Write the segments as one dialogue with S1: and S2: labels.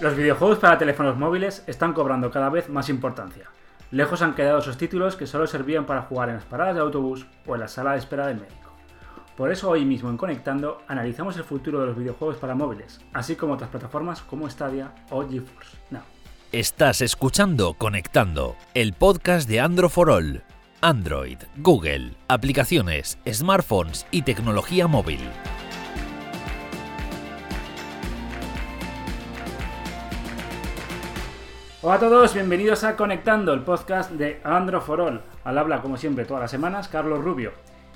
S1: Los videojuegos para teléfonos móviles están cobrando cada vez más importancia. Lejos han quedado esos títulos que solo servían para jugar en las paradas de autobús o en la sala de espera del médico. Por eso hoy mismo en Conectando analizamos el futuro de los videojuegos para móviles, así como otras plataformas como Stadia o GeForce.
S2: Estás escuchando Conectando, el podcast de Android for All. Android, Google, aplicaciones, smartphones y tecnología móvil.
S1: Hola a todos, bienvenidos a Conectando, el podcast de Android for All. Al habla, como siempre, todas las semanas, Carlos Rubio.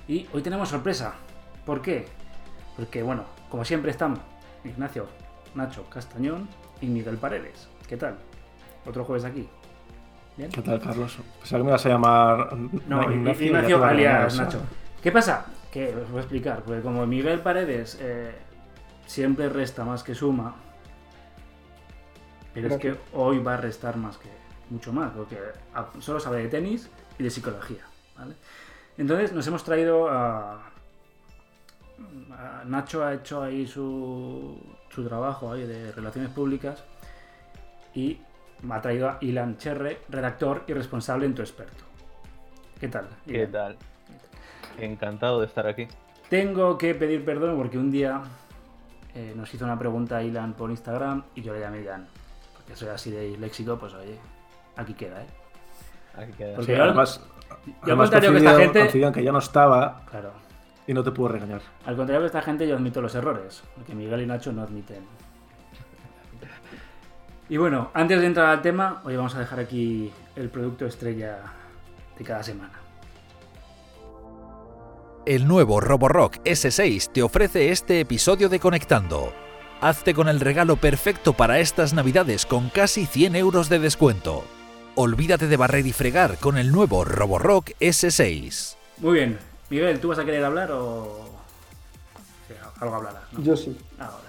S1: Y hoy tenemos sorpresa. ¿Por qué? Porque, bueno, como siempre están Ignacio, Nacho Castañón y Miguel Paredes. ¿Qué tal? Otro jueves aquí.
S3: ¿Bien? ¿Qué tal, Carlos? Pensaba que me vas a llamar
S1: no, Ignacio, Ignacio alias Nacho. ¿Qué pasa? Que os voy a explicar. Porque como Miguel Paredes eh, siempre resta más que suma, pero es que hoy va a restar más que mucho más, porque solo sabe de tenis y de psicología. Entonces nos hemos traído a, Nacho ha hecho ahí su, su trabajo ahí de relaciones públicas y me ha traído a Ilan Cherre, redactor y responsable en tu experto. ¿Qué tal?
S4: ¿Qué tal? Encantado de estar aquí.
S1: Tengo que pedir perdón porque un día eh, nos hizo una pregunta a Ilan por Instagram y yo le llamé Ilan que soy así de léxico, pues oye, aquí queda, ¿eh?
S4: Aquí queda.
S3: Porque además, yo además que esta gente... que ya no estaba claro. y no te puedo regañar.
S1: Al contrario que esta gente yo admito los errores, porque Miguel y Nacho no admiten. Y bueno, antes de entrar al tema, hoy vamos a dejar aquí el producto estrella de cada semana.
S2: El nuevo Roborock S6 te ofrece este episodio de Conectando Hazte con el regalo perfecto para estas navidades con casi 100 euros de descuento. Olvídate de barrer y fregar con el nuevo Roborock S6.
S1: Muy bien. Miguel, ¿tú vas a querer hablar o algo hablarás?
S5: Yo sí.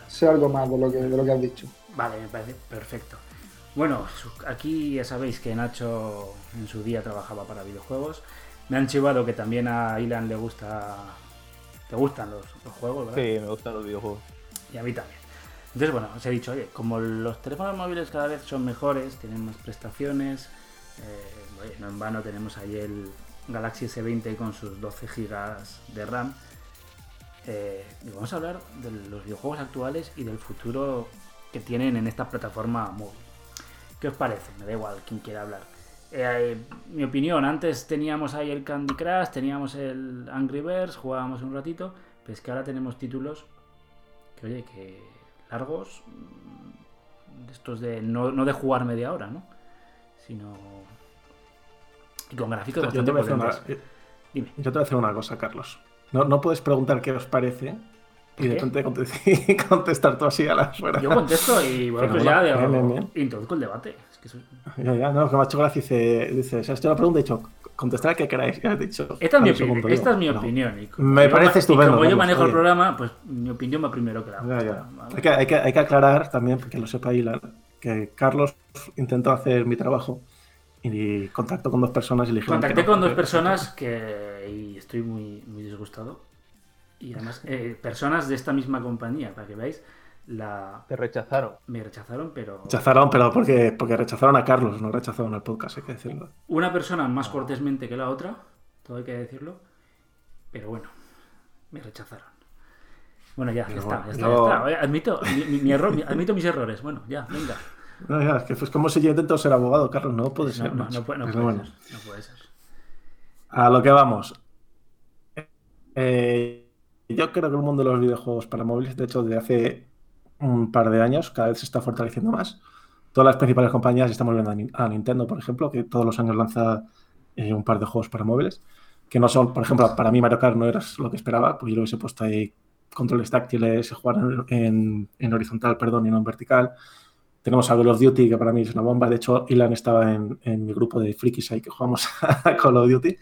S5: Sé algo más de lo, que, de lo que has dicho.
S1: Vale, me parece perfecto. Bueno, aquí ya sabéis que Nacho en su día trabajaba para videojuegos. Me han chivado que también a Ilan le gusta. ¿Te gustan los, los juegos, verdad?
S4: Sí, me gustan los videojuegos.
S1: Y a mí también. Entonces, bueno, os he dicho, oye, como los teléfonos móviles cada vez son mejores, tienen más prestaciones, eh, no en vano tenemos ahí el Galaxy S20 con sus 12 GB de RAM. Eh, y vamos a hablar de los videojuegos actuales y del futuro que tienen en esta plataforma móvil. ¿Qué os parece? Me da igual quien quiera hablar. Eh, mi opinión, antes teníamos ahí el Candy Crush, teníamos el Angry Birds, jugábamos un ratito, pero es que ahora tenemos títulos que, oye, que largos, mm, estos de no, no, de jugar media hora, ¿no? Sino. Y con gráficos
S3: bastante yo te, voy a eh, Dime. yo te voy a hacer una cosa, Carlos. No, no puedes preguntar qué os parece y de repente contestar todo así a las fuera.
S1: Yo contesto y bueno, pues ya introduzco el debate. Es que soy...
S3: Ya, ya, no, que me ha hecho gracia. Dice, dice, o sea, esto la pregunta he dicho, contestar que queráis. Ya he dicho,
S1: esta es mi, opinión, esta es mi opinión.
S3: me parece estupendo.
S1: Como yo manejo el programa, pues mi opinión va primero que la
S3: otra. Hay, que, hay, que, hay, que, aclarar también, porque lo sepa Ilan, que Carlos intentó hacer mi trabajo y contacto con dos personas y le
S1: Contacté con dos personas que y estoy muy, muy disgustado. Y además, eh, personas de esta misma compañía, para que veáis la...
S4: Te rechazaron.
S1: Me rechazaron, pero...
S3: Rechazaron, pero porque, porque rechazaron a Carlos, no rechazaron al podcast, hay que decirlo.
S1: Una persona más cortésmente que la otra, todo hay que decirlo, pero bueno, me rechazaron. Bueno, ya, ya, está, ya, está, ya está, Admito, mi, error, admito mis errores. Bueno, ya, venga.
S3: No, ya, es que es como si yo intento ser abogado, Carlos, no puede ser.
S1: No, no, puede, no puede ser, no puede ser.
S3: A lo que vamos. Eh, yo creo que el mundo de los videojuegos para móviles, de hecho, desde hace un par de años, cada vez se está fortaleciendo más. Todas las principales compañías estamos viendo a Nintendo, por ejemplo, que todos los años lanza eh, un par de juegos para móviles, que no son, por ejemplo, para mí Mario Kart no era lo que esperaba, pues yo lo hubiese puesto ahí controles táctiles, jugar en, horizontal, perdón, y no en vertical. Tenemos a Call of Duty, que para mí es una bomba. De hecho, Ilan estaba en, mi grupo de frikis ahí que jugamos a Call of Duty.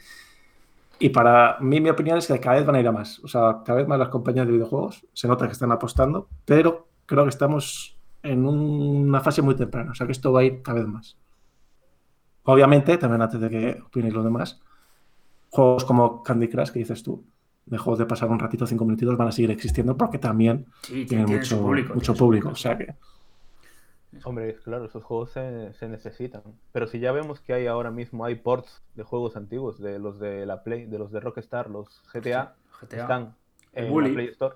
S3: Y para mí, mi opinión es que cada vez van a ir a más. O sea, cada vez más las compañías de videojuegos se nota que están apostando, pero creo que estamos en una fase muy temprana, o sea que esto va a ir cada vez más. Obviamente, también antes de que opinéis los demás, juegos como Candy Crush, que dices tú, de juegos de pasar un ratito, cinco minutitos, van a seguir existiendo porque también tienen mucho público. Mucho público o sea que...
S4: Hombre, claro, esos juegos se, se necesitan. Pero si ya vemos que hay ahora mismo, hay ports de juegos antiguos, de los de la Play, de los de Rockstar, los GTA,
S1: GTA.
S4: están en
S1: Bully.
S4: la Play Store.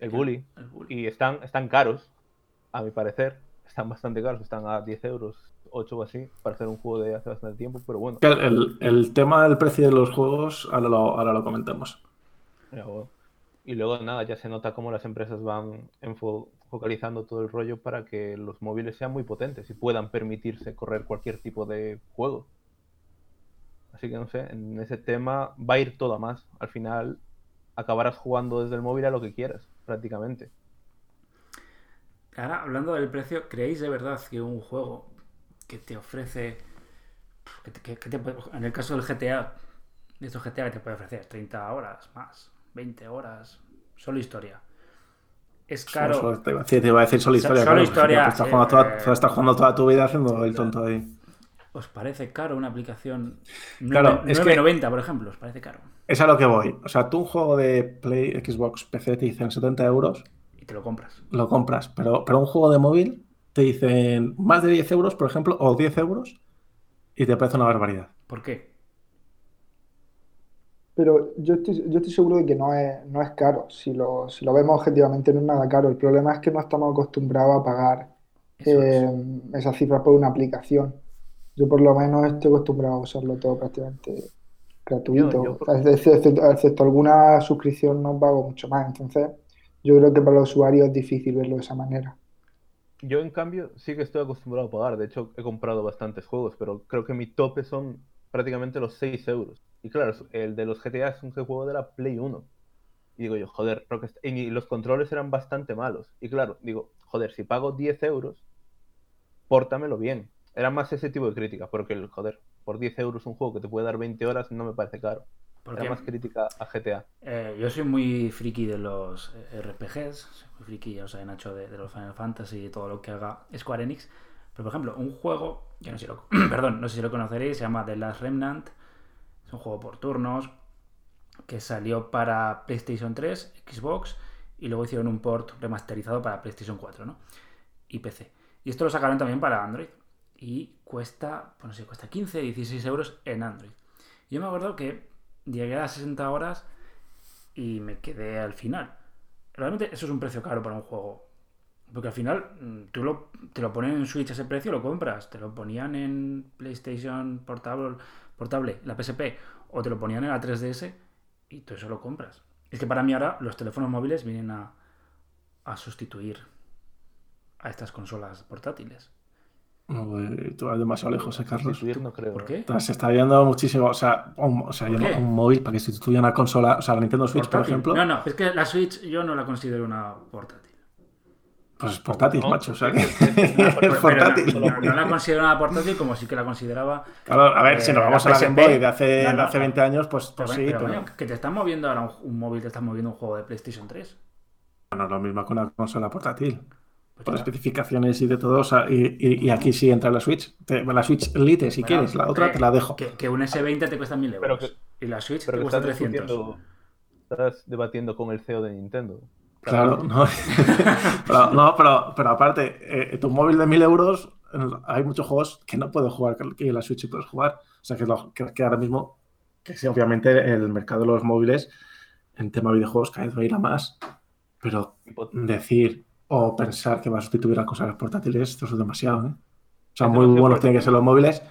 S4: El Bully.
S1: El Bully.
S4: Y están, están caros, a mi parecer. Están bastante caros, están a 10 euros, 8 o así, para hacer un juego de hace bastante tiempo, pero bueno.
S3: El, el- tema del precio de los juegos, ahora lo, ahora lo comentamos.
S4: Y luego nada, ya se nota cómo las empresas van enfo- focalizando todo el rollo para que los móviles sean muy potentes y puedan permitirse correr cualquier tipo de juego. Así que no sé, en ese tema va a ir todo a más. Al final acabarás jugando desde el móvil a lo que quieras, prácticamente.
S1: Ahora, hablando del precio, ¿creéis de verdad que un juego que te ofrece. que te- que- que te puede- en el caso del GTA, de estos GTA que te puede ofrecer 30 horas más, 20 horas, solo historia. Es caro.
S3: Solo- te, iba a decir, te iba a decir solo historia.
S1: Solo
S3: claro,
S1: historia,
S3: Estás jugando, toda,
S1: eh,
S3: estás jugando toda tu vida haciendo el tonto ahí.
S1: ¿Os parece caro una aplicación
S3: Claro,
S1: 9-
S3: es que-
S1: 9.90, por ejemplo? ¿Os parece caro?
S3: Es a lo que voy. O sea, tú un juego de Play, Xbox, PC te dicen 70 euros,
S1: Y te lo compras.
S3: lo compras. Pero, pero un juego de móvil te dicen más de 10 euros, por ejemplo, o 10 euros, y te parece una barbaridad.
S1: ¿Por qué?
S5: Pero yo estoy, yo estoy seguro de que no es, no es caro. Si lo, si lo vemos objetivamente, no es nada caro. El problema es que no estamos acostumbrados a pagar eh, esas cifras por una aplicación. Yo por lo menos estoy acostumbrado a usarlo todo prácticamente gratuito.
S4: Yo- yo por-
S5: Excepto, alguna suscripción no pago mucho más. Entonces, yo creo que para los usuarios es difícil verlo de esa manera.
S4: Yo, en cambio, sí que estoy acostumbrado a pagar. De hecho, he comprado bastantes juegos, pero creo que mi tope son prácticamente los 6 euros. Y claro, el de los GTA es un juego de la Play 1. Y digo yo, joder, y los controles eran bastante malos. Y claro, digo, joder, si pago 10 euros, pórtamelo bien. Era más ese tipo de crítica, porque, el, joder, por 10 euros un juego que te puede dar 20 horas no me parece caro.
S1: Porque
S4: Era más crítica a GTA.
S1: eh, yo soy muy friki de los eh, RPGs, soy muy friki, ya os he Nacho, de, de los Final Fantasy y todo lo que haga Square Enix. Pero, por ejemplo, un juego, yo no sé si lo, perdón, no sé si lo conoceréis, se llama The Last Remnant. Es un juego por turnos que salió para PlayStation 3, Xbox y luego hicieron un port remasterizado para PlayStation 4, ¿no? Y PC. Y esto lo sacaron también para Android. Y cuesta, pues no sé, cuesta 15, 16 euros en Android. Yo me acuerdo que llegué a las 60 horas y me quedé al final. Realmente eso es un precio caro para un juego. Porque al final mm, tú te lo ponen en Switch a ese precio, lo compras. Te lo ponían en PlayStation portable, portable, la PSP, o te lo ponían en la 3DS y tú eso lo compras. Es que para mí ahora los teléfonos móviles vienen a sustituir a estas consolas portátiles.
S3: Tú vas demasiado lejos, eh, Carlos.
S4: No creo.
S1: ¿Por
S4: ¿eh?
S1: qué?
S3: Se está viendo muchísimo, o sea, un, móvil para que sustituya una consola, o sea, la Nintendo Switch, por ejemplo,
S1: No, no, es que la Switch yo no la considero una portátil.
S3: pues es portátil,
S4: No,
S3: macho, o sea que
S1: Pero-
S3: es
S1: pero
S3: portátil.
S1: no, no- no la considero una portátil como sí que la consideraba.
S3: Claro, a ver, si
S1: Eh,
S3: nos vamos
S1: la
S3: a la Game Boy de hace,
S1: no, no,
S3: de hace
S1: no.
S3: 20 años, pues,
S1: Pero,
S3: pues
S1: bueno,
S3: sí,
S1: pero,
S3: pero
S1: coño, que te están moviendo ahora un, un móvil, te están moviendo un juego de PlayStation 3.
S3: no es lo mismo que una consola portátil.
S1: Pues
S3: Por
S1: ya.
S3: especificaciones y de todo, o sea, y, y- y aquí sí entra la Switch. Te- la Switch Lite, si
S1: Bueno,
S3: quieres, la otra
S1: eh,
S3: te la dejo.
S1: Que, que un S20 te cuesta 1000 euros.
S4: Pero
S1: y la Switch
S4: Pero
S1: te cuesta
S4: estás
S1: 300.
S4: discutiendo, estás debatiendo con el CEO de Nintendo.
S3: Claro, no. pero, no, pero, pero aparte, eh, tu móvil de 1000 euros, hay muchos juegos que no puedes jugar, que la Switch sí puedes jugar. O sea, que, lo- que- que ahora mismo, que sí, obviamente el mercado de los móviles en tema de videojuegos cada vez va a ir a más, pero decir o pensar que va a sustituir a cosas portátiles, esto es demasiado, ¿eh? O sea,
S4: Es
S3: muy buenos tienen que ser los móviles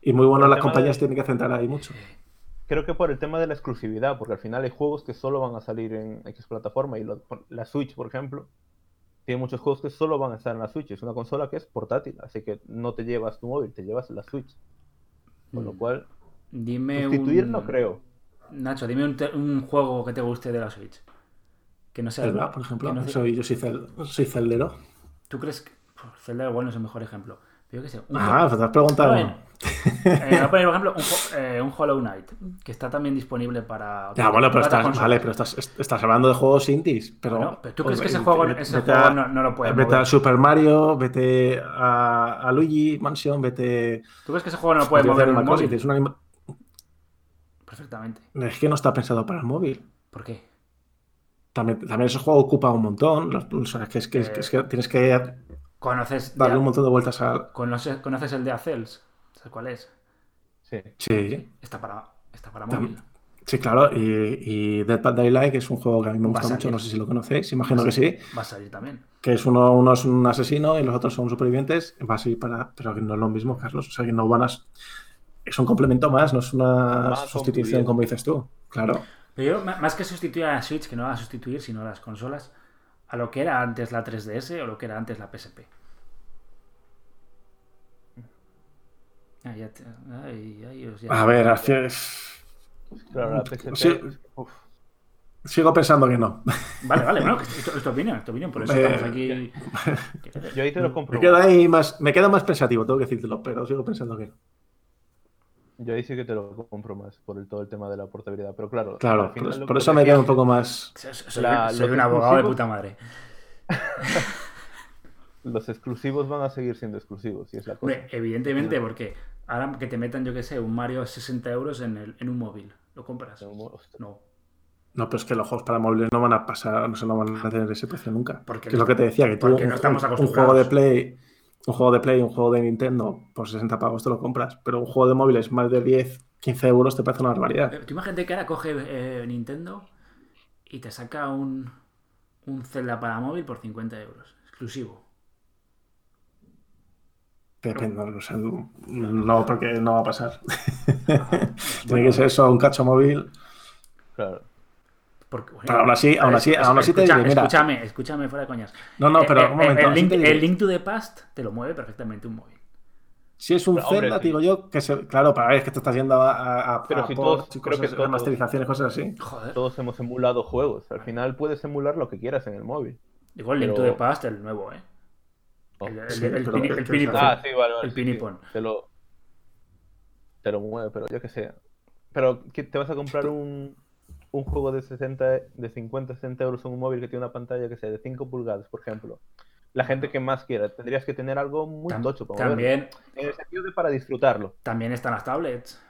S3: y muy buenos las
S4: de-
S3: compañías tienen que centrar ahí mucho.
S4: Creo que por el tema de la exclusividad, porque al final hay juegos que solo van a salir en X plataforma y lo- la Switch, por ejemplo, tiene muchos juegos que solo van a estar en la Switch. Es una consola que es portátil, así que no te llevas tu móvil, te llevas la Switch. Con lo
S1: Mm.
S4: cual,
S1: Dime
S4: sustituir
S1: un...
S4: no creo.
S1: Nacho, dime un juego que te guste de la Switch. Que no sea
S3: Zelda, por ejemplo.
S1: que no sea-
S3: Soy, yo soy, cel- soy celdero.
S1: ¿Tú crees que Puf, Zelda igual no es el mejor ejemplo? Pero yo qué sé. Un
S3: Ah, pues te has preguntado.
S1: Bueno, eh, voy a poner, por ejemplo, un, eh, un Hollow Knight, que está también disponible para.
S3: Ya, bueno, pero estás, vale, pero estás, estás hablando de juegos indies. Pero,
S1: Bueno, pero ¿tú crees que ese juego,
S3: vete-
S1: ese
S3: vete
S1: juego
S3: a-
S1: no, no lo puede
S3: Vete
S1: mover?
S3: a Super Mario, vete a, a Luigi Mansion, vete.
S1: ¿Tú crees que ese juego no lo puede mover en un móvil?
S3: tienes un anima-
S1: Perfectamente.
S3: Es que no está pensado para el móvil.
S1: ¿Por qué?
S3: También, también ese juego ocupa un montón. los- o sea, que es que, es que- es que tienes que
S1: ¿Conoces,
S3: darle un montón de vueltas al...
S1: conoces, conoces el de Acels? ¿Sabes cuál es?
S4: Sí.
S3: Sí,
S1: Está para, está para móvil.
S3: sí, claro. Y, y Dead by Daylight, que es un juego que a mí me gusta mucho,
S1: salir.
S3: no sé si lo conocéis, imagino que sí.
S1: Va a salir también.
S3: Que es uno, uno es un asesino y los otros son supervivientes. Va a ser para... Pero que no es lo mismo, Carlos. O sea, que no van a... Es un complemento más, no es una sustitución como dices tú. Claro.
S1: Pero yo, más que sustituir a la Switch, que no va a sustituir, sino a las consolas, a lo que era antes la 3DS o lo que era antes la PSP. Ah, ya te- ay, ay, os- ya-
S3: A ver, así-
S4: Claro, la PSP.
S3: Sí. sigo pensando que no.
S1: Vale, vale, bueno, que esto es tu opinión, es tu opinión, por eso
S3: Eh,
S1: estamos aquí.
S4: yo ahí te lo compro.
S3: Me quedo ahí más, me quedo más pensativo, tengo que decírtelo, pero sigo pensando que no.
S4: Yo ahí sí que te lo compro más por el, todo el tema de la portabilidad. Pero claro,
S3: Claro,
S4: al final
S3: por,
S4: lo
S3: por
S4: que
S3: eso me quedo un poco más.
S1: Soy, soy-
S4: La-
S1: soy
S4: los
S1: un abogado de puta madre.
S4: Los exclusivos van a seguir siendo exclusivos, y es la cosa.
S1: Hombre, evidentemente, porque ahora que te metan, yo que sé, un Mario a 60 euros en, el, en un móvil, ¿lo compras? No.
S3: No, pero es que los juegos para móviles no van a pasar, no, se no van a tener ese precio nunca.
S1: Porque
S3: que es lo que te decía, que tú
S1: porque
S3: un,
S1: no estamos
S3: un- un
S1: acostumbrados.
S3: juego de Play, un juego de Play, un juego de Nintendo, por 60 pavos te lo compras. Pero un juego de móviles más de 10, 15 euros te parece una barbaridad.
S1: Eh, Tú imagínate que ahora coge eh, Nintendo y te saca un, un Zelda para móvil por 50 euros, exclusivo.
S3: Depende, o sea, no, porque no va a pasar. Tiene que ser eso, un cacho móvil.
S4: Claro.
S1: Porque, bueno,
S3: Pero aún así- aún así- aún así te diré, mira.
S1: Escúchame, escúchame fuera de coñas.
S3: No, no,
S1: Eh,
S3: pero
S1: eh,
S3: un momento.
S1: el, link,
S3: diré.
S1: el Link to the Past te lo mueve perfectamente un móvil.
S3: Si es un
S4: Pero,
S3: Zelda, digo yo, que se, claro, para ver, es que te estás yendo a, a, a,
S4: Pero
S3: a
S4: si todos-
S3: y
S4: creo que
S3: cosas,
S4: todos-
S3: masterizaciones, cosas así.
S1: Joder.
S4: Todos hemos emulado juegos. Al final puedes emular lo que quieras en el móvil.
S1: Digo el Link to the Past, el nuevo, ¿eh?
S4: Oh.
S1: El, el,
S3: Sí,
S1: el,
S3: pero-
S1: pini- el
S3: pero-
S1: pinipón.
S4: Ah, sí, vale, vale.
S1: El
S4: sí,
S1: pinipón.
S4: sí. Te lo. Te lo mueve, pero yo que sé. Pero ¿qué- te vas a comprar un, un juego de 60, de 50, 60 euros en un móvil que tiene una pantalla que sea de 5 pulgadas, por ejemplo. La gente que más quiera, tendrías que tener algo muy
S1: Tam-
S4: tocho para moverlo.
S1: también,
S4: En el sentido de para disfrutarlo.
S1: también están las tablets.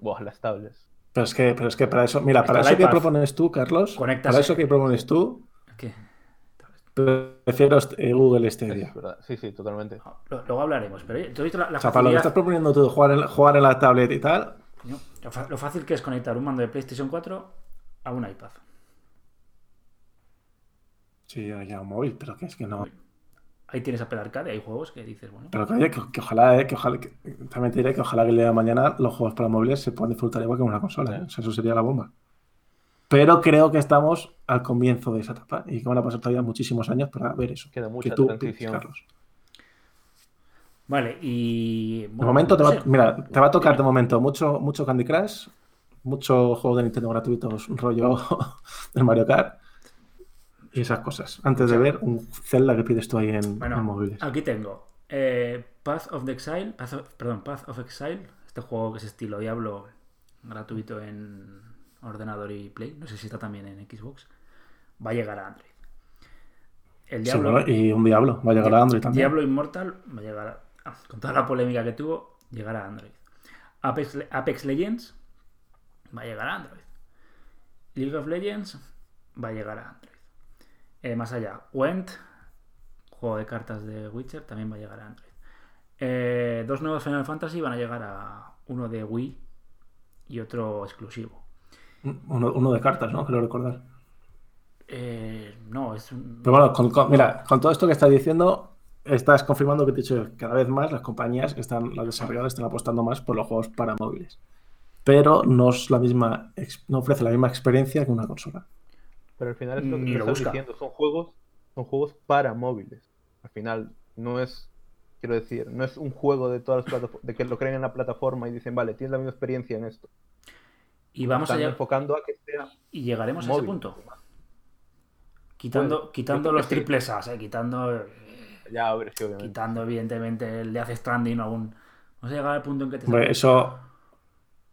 S4: Buah, las tablets.
S3: Pero es que, pero es que para eso, mira, para eso que propones tú, Carlos,
S1: Conectas-
S3: para eso que propones tú,
S1: ¿Qué?
S3: prefiero eh, Google Stadia.
S4: Es verdad. Sí, sí, totalmente.
S1: Luego hablaremos, pero oye, ¿tú has visto la, la
S3: O sea, para lo que estás proponiendo tú, jugar en, jugar en la tablet y tal,
S1: Lo, fácil que es conectar un mando de PlayStation 4 a un iPad.
S3: sí, ya un móvil, pero que es que no.
S1: Ahí tienes Apple Arcade, hay juegos que dices, bueno,
S3: Pero que, oye, que, que ojalá, eh, que ojalá, que- también te diré que ojalá que el día de mañana los juegos para móviles se puedan disfrutar igual que en una consola, ¿eh? O sea, eso sería la bomba. Pero creo que estamos al comienzo de esa etapa y que van a pasar todavía muchísimos años para ver eso.
S4: Queda mucha
S3: que tú,
S4: transición.
S3: Carlos.
S1: Vale, y.
S3: De momento, te va, mira, te va a tocar de momento mucho, mucho Candy Crush, mucho juego de Nintendo gratuitos, un rollo del Mario Kart y esas cosas. Antes de ver un Zelda que pides tú ahí en,
S1: Bueno,
S3: en móviles.
S1: aquí tengo eh, Path of the Exile, Path of- perdón, Path of Exile, este juego que es estilo Diablo, gratuito en ordenador y Play, no sé si está también en Xbox, va a llegar a Android. El
S3: Sí,
S1: Diablo,
S3: bueno, y un Diablo, va a llegar a Android también.
S1: Diablo Immortal va a llegar, a- con toda la polémica que tuvo, llegará a Android. Apex, Le- Apex Legends va a llegar a Android. League of Legends va a llegar a Android. Eh, más allá, Went, juego de cartas de Witcher, también va a llegar a Android. Eh, dos nuevos Final Fantasy van a llegar a uno de Wii y otro exclusivo.
S3: Uno, uno de cartas, ¿no? Creo recordar.
S1: Eh, no, es un...
S3: Pero bueno, con- con- mira, con todo esto que estás diciendo, estás confirmando que te he dicho que cada vez más las compañías están, las desarrolladoras están apostando más por los juegos para móviles. Pero no es la misma, no ofrece la misma experiencia que una consola.
S4: Pero al final es lo que
S1: Ni
S4: tú
S1: lo
S4: estás
S1: busca.
S4: diciendo, son juegos, son juegos para móviles. Al final no es, quiero decir, no es un juego de todas las plataformas, de que lo creen en la plataforma y dicen, vale, tienes la misma experiencia en esto.
S1: Y vamos a llegar...
S4: enfocando a que sea
S1: Y llegaremos a ese punto. Quitando,
S4: Bueno,
S1: quitando los
S4: que sí.
S1: triples A's, eh, quitando, eh,
S4: Ya, sí, obviamente.
S1: quitando evidentemente el de hace standing o algún. Vamos a llegar al punto en que te
S3: Hombre, eso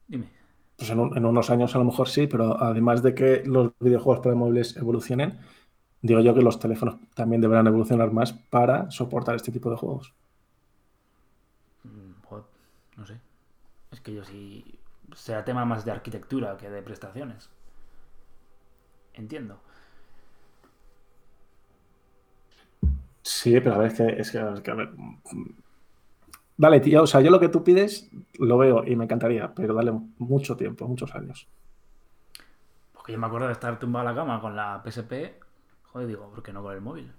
S1: Dime.
S3: pues en, un- en unos años a lo mejor sí, pero además de que los videojuegos para móviles evolucionen, digo yo que los teléfonos también deberán evolucionar más para soportar este tipo de juegos.
S1: Mm, no sé. Es que yo sí. Será tema más de arquitectura que de prestaciones. Entiendo.
S3: Sí, pero a ver, es que, es que, es que, a ver. Dale, tío, o sea, yo lo que tú pides lo veo y me encantaría, pero dale mucho tiempo, muchos años.
S1: Porque yo me acuerdo de estar tumbado en la cama con la PSP. Joder, digo, ¿por qué no con el móvil?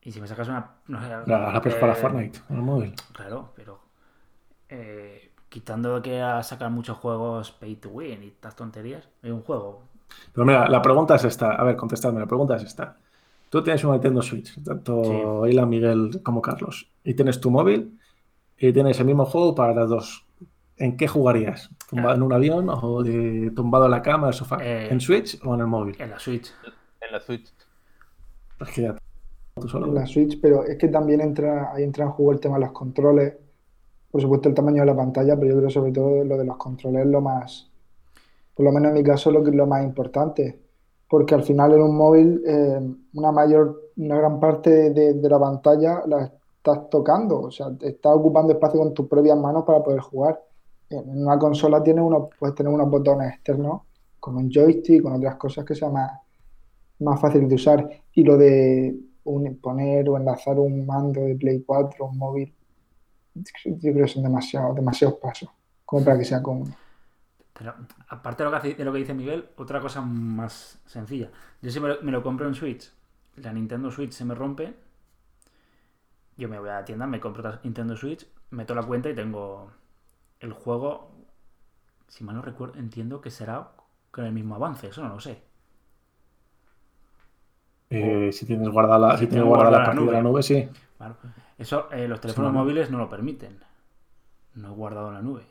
S1: Y si me sacas una. No sé,
S3: La, la puedes
S1: eh,
S3: para Fortnite, en el móvil.
S1: Claro, pero. eh, quitando que a sacar muchos juegos pay to win y estas tonterías, hay un juego.
S3: Pero mira, la pregunta es esta. A ver, contestadme, la pregunta es esta. Tú tienes un Nintendo Switch, tanto Ilan, Miguel como Carlos, y tienes tu móvil y tienes el mismo juego para las dos. ¿En qué jugarías? ¿Tumbado en un avión o de- tumbado en la cama, en el sofá?
S1: Eh,
S3: ¿En Switch o en el móvil?
S1: En la Switch.
S4: En la Switch.
S3: Es que ya tú solo.
S5: en la Switch, pero es que también entra, ahí entra en juego el tema de los controles, por supuesto el tamaño de la pantalla, pero yo creo sobre todo lo de los controles es lo más, por lo menos en mi caso, lo que es lo más importante, porque al final en un móvil eh, una mayor, una gran parte de, la pantalla la estás tocando, o sea, estás ocupando espacio con tus propias manos para poder jugar. En una consola tienes unos, puedes tener unos botones externos, como un joystick, con otras cosas que sea más, más fácil de usar. Y lo de un- poner o enlazar un mando de Play 4 a un móvil, yo creo que son demasiados, demasiados pasos, como para que sea cómodo.
S1: Pero aparte de lo, que hace- de lo que dice Miguel, otra cosa más sencilla. Yo si me lo, me lo compro en Switch, la Nintendo Switch se me rompe, yo me voy a la tienda, me compro la Nintendo Switch, meto la cuenta y tengo el juego, si mal no recuerdo, entiendo que será con el mismo avance, eso no lo sé.
S3: Eh, si tienes guardada la,
S1: Si
S3: si tienes guardada la
S1: guardada la
S3: partida de la
S1: nube.
S3: nube, sí.
S1: Claro. Eso eh, los teléfonos móviles no lo permiten. No he guardado en la nube.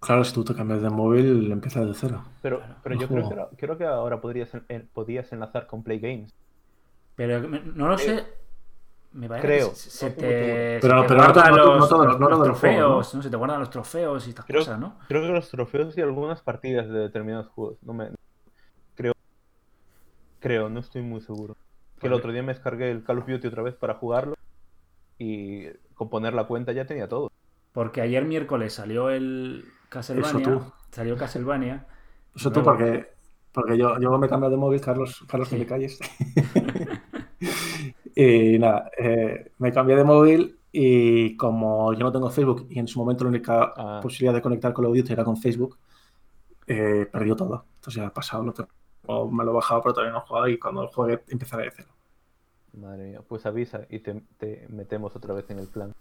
S3: Claro, si tú te cambias de móvil, empiezas de cero.
S4: Pero, pero yo creo que, ahora, creo que ahora podrías, en- en- podías enlazar con Play Games.
S1: Pero no lo sé. Me parece
S4: Creo.
S1: que se, se te, se
S3: Pero-
S1: te
S3: pero no
S1: los,
S3: todos,
S1: los- trofeos, ¿no? Se te guardan los trofeos y estas
S4: Creo-
S1: cosas, ¿no?
S4: Creo que los trofeos y algunas partidas de determinados juegos. No me creo. Creo, no estoy muy seguro. Que el otro día me descargué el Call of Duty otra vez para jugarlo. Y con poner la cuenta ya tenía todo.
S1: Porque ayer miércoles salió el Castlevania.
S3: tú.
S1: Salió Castlevania.
S3: Eso tú, porque, porque yo, yo me he cambiado de móvil, Carlos, Carlos, que
S1: Sí.
S3: me calles. y nada, eh, me cambié de móvil y como yo no tengo Facebook y en su momento la única
S4: Ah.
S3: posibilidad de conectar con la Duty era con Facebook, eh, perdió todo. Entonces ya ha pasado, lo tengo- o me lo he bajado, pero todavía no he jugado y cuando juegue empezaré de cero.
S4: Madre mía, pues avisa y te, te metemos otra vez en el plan.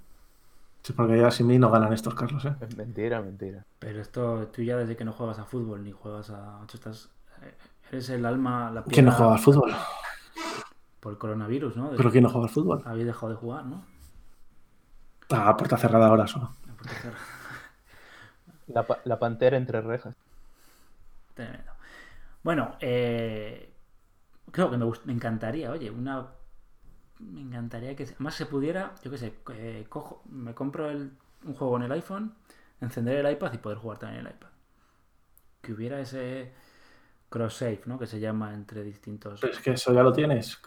S3: Sí, porque ya sin mí no ganan estos, Carlos, ¿eh?
S4: Es mentira, mentira.
S1: Pero esto, tú ya desde que no juegas a fútbol ni juegas a. tú estás, eh, eres el alma, la
S3: ¿Quién no
S1: piedra
S3: juega al fútbol?
S1: Por el coronavirus, ¿no? De-
S3: ¿Pero quién no juega al fútbol?
S1: Habéis dejado de jugar, ¿no?
S3: Ah, puerta cerrada ahora solo.
S1: La puerta cerrada.
S4: La, pa- la pantera entre rejas.
S1: Tremendo. Bueno, eh, creo que me, me encantaría, oye, una. Me encantaría que más se pudiera, yo qué sé, eh, cojo, me compro el- un juego en el iPhone, encender el iPad y poder jugar también en el iPad. Que hubiera ese cross save, ¿no? Que se llama entre distintos.
S3: Pero es que eso ya lo tienes.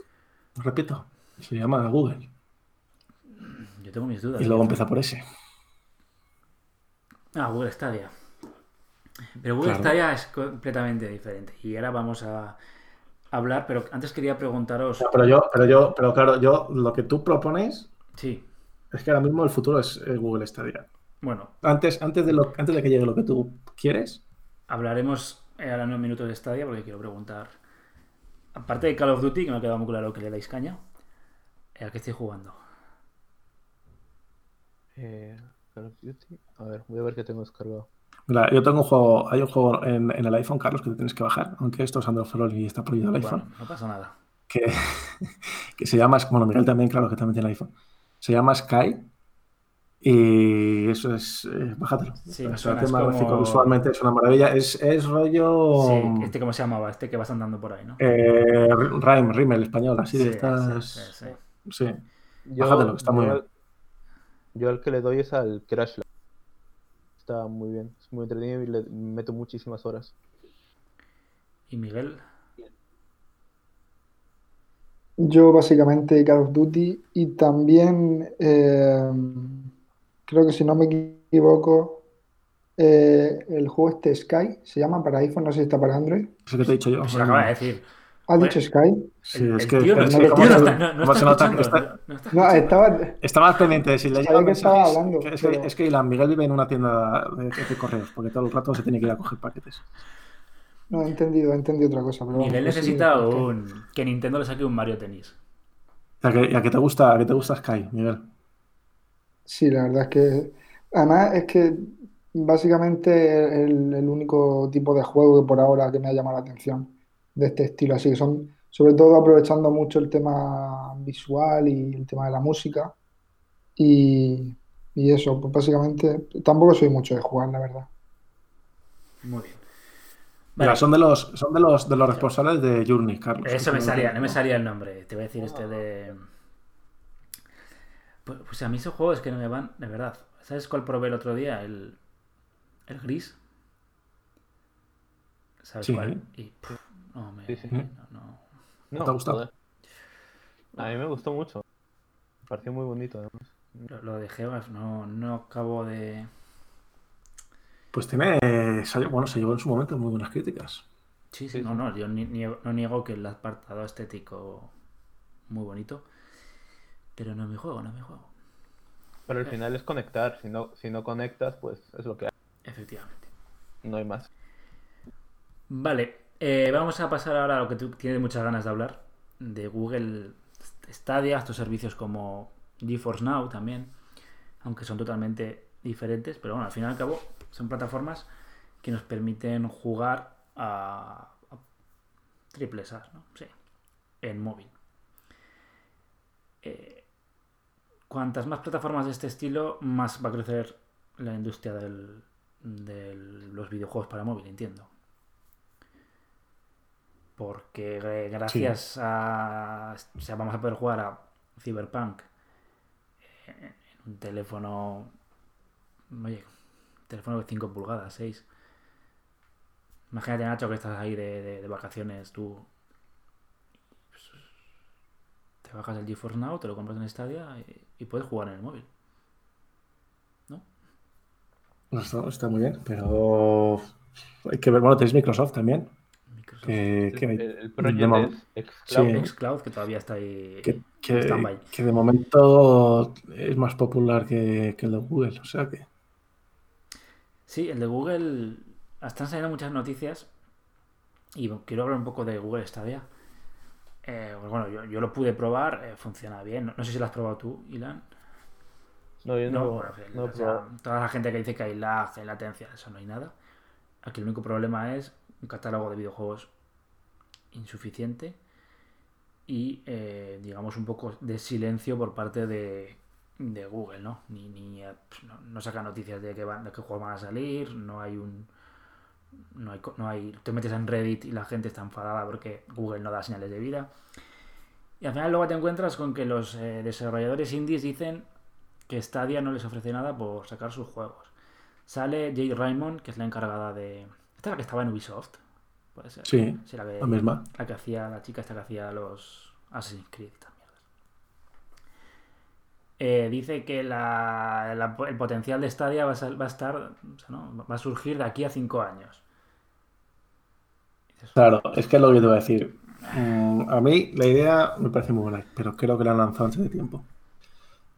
S3: Repito, se llama Google.
S1: Yo tengo mis dudas.
S3: Y luego empieza por ese.
S1: Ah, Google Stadia. Pero Google
S3: Claro.
S1: Stadia es completamente diferente. Y ahora vamos a hablar, pero antes quería preguntaros.
S3: Pero yo, pero yo, pero claro, yo lo que tú propones
S1: Sí,
S3: es que ahora mismo el futuro es eh, Google Stadia.
S1: bueno,
S3: Antes, antes, de lo, antes de que llegue lo que tú quieres,
S1: hablaremos eh, ahora en unos minutos de Stadia porque quiero preguntar. Aparte de Call of Duty, que me ha quedado muy claro que le dais caña, ¿a qué estoy jugando?
S4: Eh, Call of Duty. A ver, voy a ver qué tengo descargado.
S3: Mira, yo tengo un juego, hay un juego en, en el iPhone, Carlos, que te tienes que bajar, aunque esto es Android for All y está prohibido el iPhone,
S1: Bueno, no pasa nada.
S3: que, que se llama, bueno, Miguel también, claro, que también tiene iPhone, se llama Sky y eso es, eh, bájatelo.
S1: Sí, suena,
S3: un
S1: es
S3: tema
S1: como-
S3: gráfico, visualmente es una maravilla, es, es rollo...
S1: Sí, este cómo se llamaba, este que vas andando por ahí, ¿no?
S3: Eh, Rime, Rime, el español, así de
S1: Sí,
S3: estas.
S1: sí, sí, sí.
S3: Sí.
S4: Yo,
S3: Bájatelo, que está muy bien.
S4: Yo al que le doy es al Crash. Está muy bien, es muy entretenido y le meto muchísimas horas.
S1: Y Miguel,
S5: Yo básicamente Call of Duty y también eh, creo que si no me equivoco eh, el juego este Sky, se llama para iPhone, no sé si está para Android.
S3: Es que te he dicho yo.
S1: Se lo acaba de decir.
S5: ¿Has
S1: Pues-
S5: dicho Sky?
S3: Sí,
S1: El-
S3: es que,
S5: estaba.
S3: pendiente de si le
S5: que estaba hablando,
S3: es, que,
S5: pero-
S3: es que Ilan Miguel vive en una tienda de, de correos, porque todo el rato se tiene que ir a coger paquetes.
S5: No, he entendido, he entendido otra cosa. Pero
S1: Miguel
S5: vamos,
S1: necesita un... que Nintendo le saque un Mario Tennis.
S3: ¿Y a que, a que te gusta, a que te gusta Sky, Miguel?
S5: Sí, la verdad es que. Además, es que básicamente el, el único tipo de juego que por ahora que me ha llamado la atención de este estilo. Así que son, sobre todo aprovechando mucho el tema visual y el tema de la música. Y, y eso, pues básicamente tampoco soy mucho de jugar, la verdad.
S1: Muy bien.
S3: Mira,
S1: Vale,
S3: son de los, son de los, de los responsables de Journey, Carlos.
S1: Eso me salía, no me salía el nombre. Te voy a decir este de. Pues, pues a mí esos juegos que no me van, de verdad. ¿Sabes cuál probé el otro día? El, el gris. ¿Sabes
S3: Sí.
S1: cuál? Y, puf, no, me,
S4: Sí, sí.
S1: no, no.
S4: No,
S3: te ha gustado?
S4: joder. A mí me gustó mucho. Me pareció muy bonito, además.
S1: Lo, lo dejé, no, no acabo de.
S3: Pues tiene, bueno, se llevó en su momento muy buenas críticas.
S1: Sí, sí,
S4: Sí,
S1: no, no, yo ni- niego- no niego que el apartado estético muy bonito. Pero no es mi juego, no es mi juego.
S4: Pero al final es conectar. Si no, si no conectas, pues es lo que hay.
S1: Efectivamente.
S4: No hay más.
S1: Vale, eh, vamos a pasar ahora a lo que tú tienes muchas ganas de hablar, de Google Stadia, estos servicios como GeForce Now también, aunque son totalmente diferentes, pero bueno, al fin y al cabo son plataformas que nos permiten jugar a, a triples ¿no? Sí, en móvil. Eh, cuantas más plataformas de este estilo, más va a crecer la industria de los videojuegos para móvil, entiendo. Porque eh, gracias a. O sea, vamos a poder jugar a Cyberpunk en un teléfono. Oye, teléfono de 5 pulgadas, 6. Imagínate, Nacho, que estás ahí de, de- de vacaciones, tú. Te bajas el GeForce Now, te lo compras en Stadia y, y puedes jugar en el móvil.
S3: Pues Está, está muy bien, pero hay que ver, bueno, tenéis Microsoft también. Que,
S4: El, es Xcloud.
S3: Sí.
S1: Xcloud, que todavía está ahí.
S3: que, que-
S1: stand-by.
S3: que de momento es más popular que, que el de Google. O sea que.
S1: Sí, el de Google. Están saliendo muchas noticias. Y bueno, quiero hablar un poco de Google Stadia. Eh, pues bueno, yo, yo lo pude probar, eh, funciona bien. No, no sé si lo has probado tú, Ilan.
S4: No, yo no,
S1: bueno,
S4: no he
S1: o sea,
S4: probado.
S1: toda la gente que dice que hay lag, hay latencia, eso no hay nada. Aquí el único problema es un catálogo de videojuegos insuficiente y, eh, digamos, un poco de silencio por parte de, Google, ¿no? Ni, eh, no, saca noticias de que, van, qué juegos van a salir, no hay un... No hay, no hay, te metes en Reddit y la gente está enfadada porque Google no da señales de vida. Y al final luego te encuentras con que los eh, desarrolladores indies dicen que Stadia no les ofrece nada por sacar sus juegos. Sale Jade Raymond, que es la encargada de... Esta es la que estaba en Ubisoft. Puede ser.
S3: Sí,
S1: la, que,
S3: la misma.
S1: la que hacía, la chica esta que hacía los Assassin's Creed. Eh, dice que la- la- el potencial de Stadia va a, sal- va a estar, o sea, ¿no? va a surgir de aquí a cinco años.
S3: Claro, es que es lo que te voy a decir. Mm, a mí la idea me parece muy buena, pero creo que la han lanzado antes de tiempo.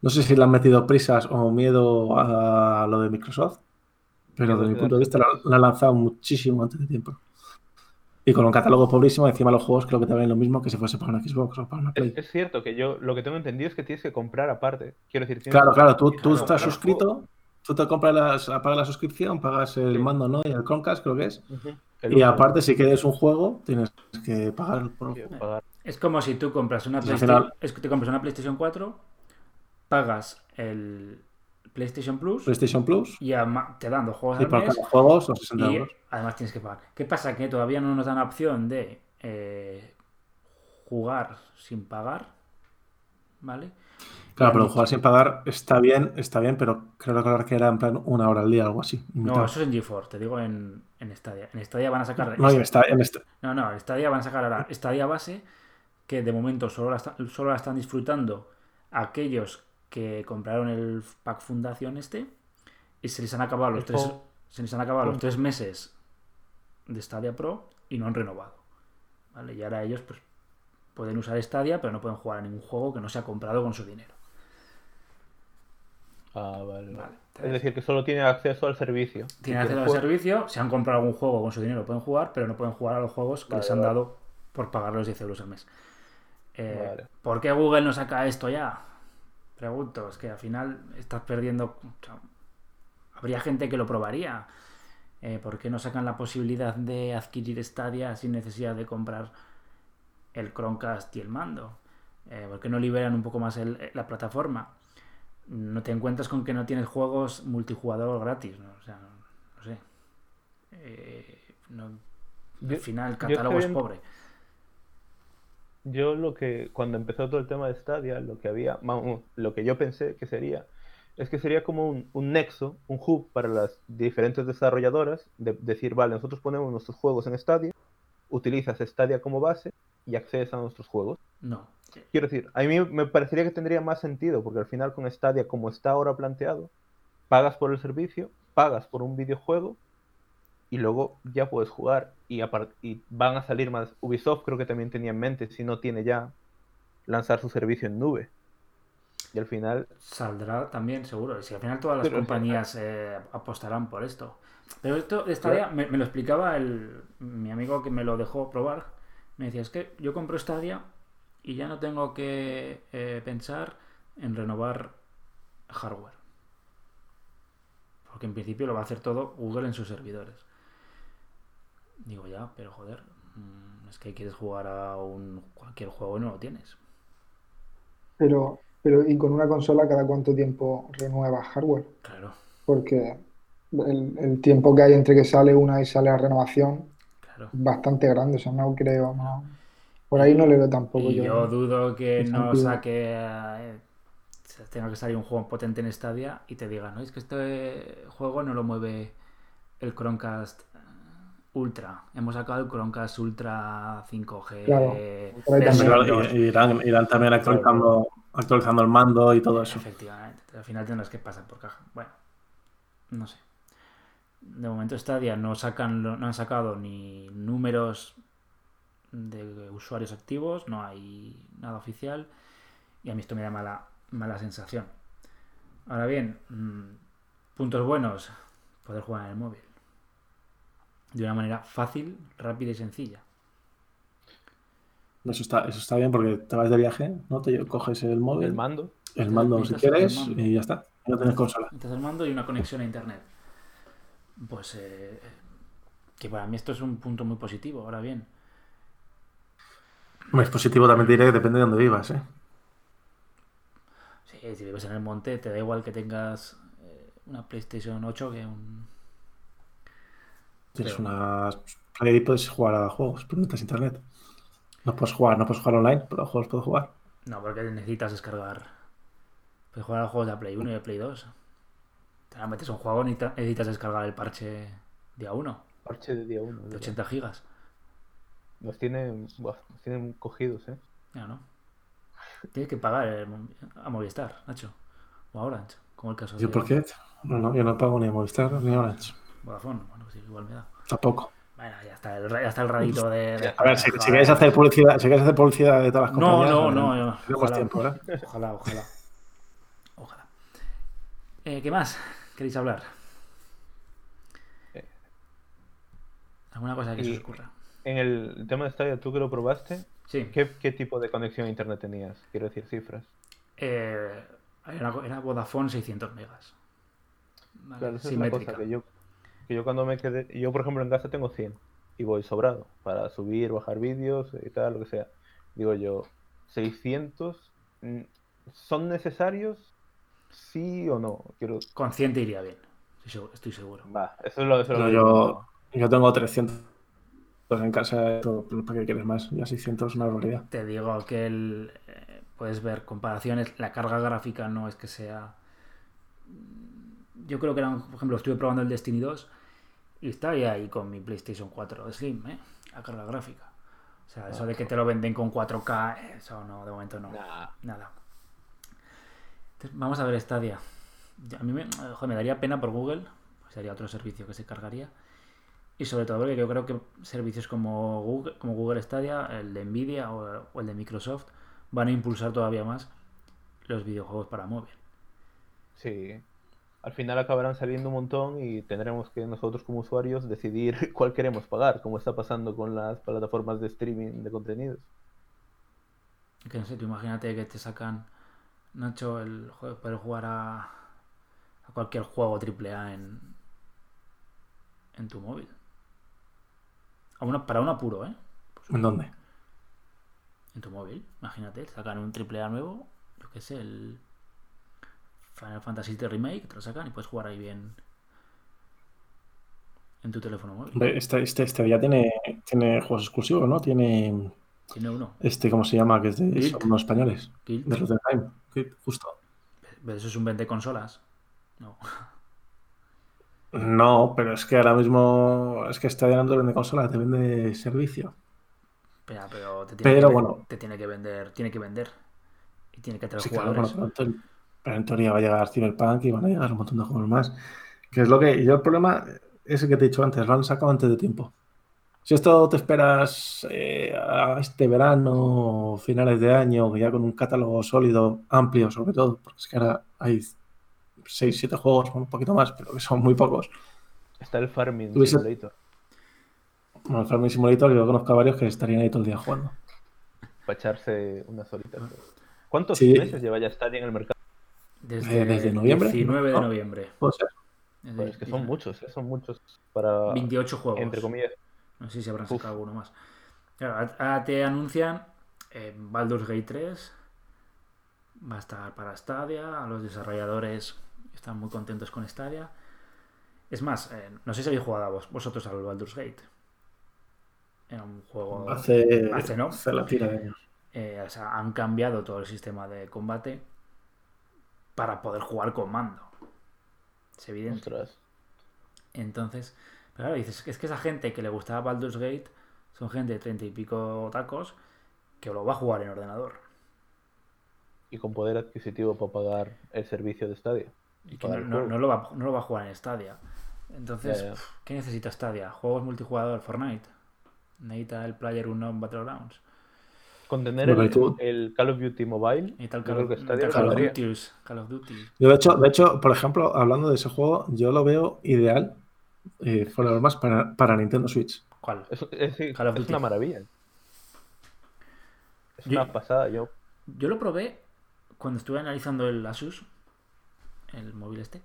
S3: No sé si le han metido prisas o miedo a lo de Microsoft, pero desde mi punto de vista la, la han lanzado muchísimo antes de tiempo. Y con un catálogo pobrísimo, encima los juegos creo que te valen lo mismo que si fuese para una Xbox o para una Play.
S4: Es, es cierto que yo lo que tengo entendido es que tienes que comprar aparte. Quiero decir, tienes
S3: Claro, claro, tú, tú estás suscrito, tú te compras las, pagas la suscripción, pagas el
S4: Sí.
S3: mando, ¿no? Y el Chromecast, creo que es. Y aparte, si quieres un juego, tienes que pagar por juego.
S1: Es como si tú compras una PlayStation,
S3: final-
S1: es que te compras una PlayStation 4, pagas el PlayStation Plus
S3: PlayStation Plus,
S1: y te dan dos juegos
S3: y
S1: al mes
S3: cada juego son 60
S1: y
S3: euros.
S1: además tienes que pagar. ¿Qué pasa? Que todavía no nos dan la opción de eh, jugar sin pagar, ¿vale?
S3: Claro, pero jugar sin pagar está bien, está bien, pero creo recordar que era en plan una hora al día, algo así.
S1: No, eso es en GeForce, te digo en, en Stadia. En Stadia van a sacar...
S3: No, en este-
S1: No, no, en Stadia van a sacar ahora Stadia base, que de momento solo la, está- solo la están disfrutando aquellos que compraron el pack fundación este, y se les han acabado los
S4: El
S1: tres, Se les han acabado los tres meses de Stadia Pro y no han renovado. ¿Vale? Y ahora ellos pues, pueden usar Stadia, pero no pueden jugar a ningún juego que no se ha comprado con su dinero.
S4: Ah, vale.
S1: Vale.
S4: Es decir, que solo tiene acceso al servicio.
S1: Tienen acceso al servicio, si han comprado algún juego con su dinero pueden jugar, pero no pueden jugar a los juegos que
S4: Vale,
S1: les han
S4: vale.
S1: dado por pagar los 10 euros al mes. Eh. ¿Por qué Google no saca esto ya? Pregunto, es que al final estás perdiendo... o sea, habría gente que lo probaría. Eh, ¿Por qué no sacan la posibilidad de adquirir Stadia sin necesidad de comprar el Chromecast y el mando? Eh, ¿Por qué no liberan un poco más el- la plataforma? No te encuentras con que no tienes juegos multijugador gratis, ¿no? O sea, no sé. Eh, no- al final el catálogo es pobre.
S4: Yo lo que, cuando empezó todo el tema de Stadia, lo que había, vamos, lo que yo pensé que sería, es que sería como un, un nexo, un hub para las diferentes desarrolladoras, de decir, vale, nosotros ponemos nuestros juegos en Stadia, utilizas Stadia como base y accedes a nuestros juegos.
S1: No.
S4: Quiero decir, a mí me parecería que tendría más sentido, porque al final con Stadia, como está ahora planteado, pagas por el servicio, pagas por un videojuego y luego ya puedes jugar. Y, y van a salir más. Ubisoft creo que también tenía en mente, si no tiene ya, lanzar su servicio en nube. Y al final,
S1: Saldrá también, seguro. Si al final todas las
S4: Pero,
S1: compañías eh, apostarán por esto. Pero esto de Stadia me, me lo explicaba el, mi amigo que me lo dejó probar. Me decía, es que yo compro Stadia y ya no tengo que eh, pensar en renovar hardware. Porque en principio lo va a hacer todo Google en sus servidores. Digo ya, pero joder, mm, es que quieres jugar a un cualquier juego y no lo tienes.
S5: Pero, pero, ¿y con una consola cada cuánto tiempo renuevas hardware?
S1: Claro,
S5: Porque el, el tiempo que hay entre que sale una y sale la renovación
S1: claro.
S5: es bastante grande. O sea, no creo, no. Por ahí no le veo tampoco
S1: Y
S5: yo.
S1: yo dudo que no
S5: sentido.
S1: saque. eh, tenga que salir un juego potente en Stadia y te diga, no, es que este juego no lo mueve el Chromecast Ultra. Hemos sacado el Chromecast Ultra 5G.
S5: Claro. Por ahí
S1: versión
S5: también.
S3: Claro,
S1: 2.
S3: y- y irán, irán también actualizando, actualizando el mando y todo eso.
S1: Efectivamente. Al final tendrás que pasar por caja. Bueno, no sé. De momento Stadia no sacan lo- no han sacado ni números de usuarios activos, no hay nada oficial y a mí esto me da mala, mala sensación. Ahora bien, mm, puntos buenos, poder jugar en el móvil. De una manera fácil, rápida y sencilla.
S3: Eso está, eso está bien porque te vas de viaje, ¿no? Te coges el móvil,
S4: el mando.
S3: el mando si quieres
S1: mando.
S3: y ya está. No tienes consola.
S1: Necesitas el mando y una conexión a internet. Pues eh, que para mí esto es un punto muy positivo. Ahora bien,
S3: Un dispositivo también te diré que depende de dónde vivas, ¿eh?
S1: sí, si vives en el monte, te da igual que tengas eh, una PlayStation 8 que un.
S3: Tienes
S1: Pero-
S3: una Play puedes jugar a juegos, pero no necesitas internet. No puedes jugar, no puedes jugar online, pero a juegos puedes jugar.
S1: No, porque necesitas descargar. Puedes jugar a juegos de la Play 1 y de Play 2. Te la metes un juego, necesita- necesitas descargar el parche día 1
S4: Parche de día 1.
S1: de 80 gigas.
S4: Nos tienen, nos tienen cogidos, ¿eh?
S1: Ya, ¿no? Tienes que pagar el a Movistar, Nacho. O a Orange, como el caso
S3: ¿Yo
S1: de
S3: por qué? No, no, yo no pago ni Movistar ni Orange.
S1: Vodafone. Igual me da.
S3: Tampoco.
S1: Bueno, ya está el, ya está el radito de. de-
S3: A ver, si, si queréis hacer publicidad, si queréis hacer publicidad de todas las
S1: No,
S3: compañías,
S1: no,
S3: pues,
S1: no, yo-
S3: tenemos
S1: ojalá.
S3: tiempo, ¿verdad?
S1: Ojalá, ojalá. Ojalá. Eh, ¿Qué más queréis hablar?
S4: Eh.
S1: ¿Alguna cosa que se os ocurra?
S4: En el tema de Stadia, tú que lo probaste,
S1: Sí.
S4: ¿qué, qué tipo de conexión a internet tenías? Quiero decir, cifras.
S1: Eh, era, era Vodafone 600 megas. Vale,
S4: Claro, esa es la cosa que yo, que yo cuando me quedé, yo por ejemplo en casa tengo 100 y voy sobrado para subir, bajar vídeos y tal, lo que sea. Digo yo, 600, mm, ¿son necesarios? ¿Sí o no? Quiero...
S1: Consciente iría bien. Estoy seguro.
S4: Va, eso es lo, eso es lo
S3: No,
S4: que
S3: yo, yo tengo 300 en casa, ¿para qué quieres más? Ya 600 es una barbaridad.
S1: Te digo que el, eh, puedes ver comparaciones. La carga gráfica no es que sea. Yo creo que era, por ejemplo, estuve probando el Destiny 2 y está ahí, ahí con mi PlayStation 4 Slim, ¿eh? La carga gráfica. O sea, eso de que te lo venden con 4K, eso no, de momento no.
S4: Nah.
S1: Nada. Entonces, vamos a ver Stadia. Ya, A mí me, joder, me daría pena por Google. sería otro servicio que se cargaría. Y sobre todo porque yo creo que servicios como Google, como Google Stadia, el de Nvidia o, o el de Microsoft van a impulsar todavía más los videojuegos para móvil.
S4: Sí. Al final acabarán saliendo un montón y tendremos que nosotros como usuarios decidir cuál queremos pagar, como está pasando con las plataformas de streaming de contenidos.
S1: Que no sé, tú imagínate que te sacan, Nacho, el juego, poder jugar a, a cualquier juego AAA en, en tu móvil. A una, para un apuro, ¿eh?
S3: ¿En dónde?
S1: En tu móvil, imagínate, te sacan un AAA nuevo, yo qué sé, el Final Fantasy VII Remake, te lo sacan y puedes jugar ahí bien en tu teléfono móvil.
S3: Este, este, este ya tiene, tiene juegos exclusivos, ¿no? Tiene
S1: Tiene uno,
S3: este, ¿cómo se llama? Que es de son unos españoles.
S1: Guild.
S3: De Justo.
S1: Pero Eso es un 20 consolas. No.
S3: No, pero es que ahora mismo es que está llenando vende consola, te vende servicio.
S1: Pero, pero te tiene
S3: Pero
S1: que,
S3: bueno.
S1: te tiene que vender, tiene que vender. Y tiene que tener
S3: Sí, claro,
S1: jugadores.
S3: bueno, pero, en, teoría va a llegar Cyberpunk y van a llegar un montón de juegos más. Que es lo que. Yo el problema es el que te he dicho antes, lo han sacado antes de tiempo. Si esto te esperas eh, a este verano, finales de año, ya con un catálogo sólido, amplio sobre todo, porque es que ahora hay 6, 7 juegos, un poquito más, pero que son muy pocos.
S4: Está el Farming
S3: Hubiese-
S4: Simulator.
S3: Bueno, el Farming Simulator, yo conozco a varios que estarían ahí todo el día jugando.
S4: Para echarse unas horitas. ¿Cuántos
S3: Sí.
S4: meses lleva ya Stadia en el mercado?
S1: Desde,
S3: Eh, desde noviembre,
S1: 19 de
S3: ¿no?
S1: noviembre.
S4: Pues es que son muchos, ¿eh? son muchos para,
S1: 28 juegos.
S4: entre comillas.
S1: No sé si habrán
S4: Uf.
S1: sacado alguno más. Claro, ahora te anuncian eh, Baldur's Gate 3. Va a estar para Stadia. A los desarrolladores están muy contentos con Stadia. Es más, eh, no sé si habéis jugado a vos, vosotros al Baldur's Gate. Era un juego.
S3: Hace,
S1: Hace, ¿no?
S3: hace la tira de años.
S1: eh, o sea, han cambiado todo el sistema de combate para poder jugar con mando. Es evidente.
S4: Ostras.
S1: Entonces, pero claro, dices, es que esa gente que le gustaba Baldur's Gate son gente de treinta y pico tacos que lo va a jugar en ordenador.
S4: Y con poder adquisitivo para pagar el servicio de Stadia.
S1: Y que no, lo va, no lo va a jugar en Stadia. Entonces,
S4: Ya, ya.
S1: pf, ¿qué necesita Stadia? Juegos multijugador Fortnite. Necesita el Player Unknown Battlegrounds.
S4: Con tener
S3: Bueno,
S4: el,
S3: y
S4: Call of Duty Mobile,
S1: el
S4: yo
S1: Call of. Duty. Call of Duty.
S3: Yo, de hecho, de hecho, por ejemplo, hablando de ese juego, yo lo veo ideal, eh, fuera de más, para, para Nintendo Switch.
S1: ¿Cuál?
S4: Es, es- sí,
S1: Call of
S4: es
S1: Duty.
S4: una maravilla. Es
S1: Yo-
S4: una pasada. Yo
S1: Yo lo probé cuando estuve analizando el Asus, el móvil este.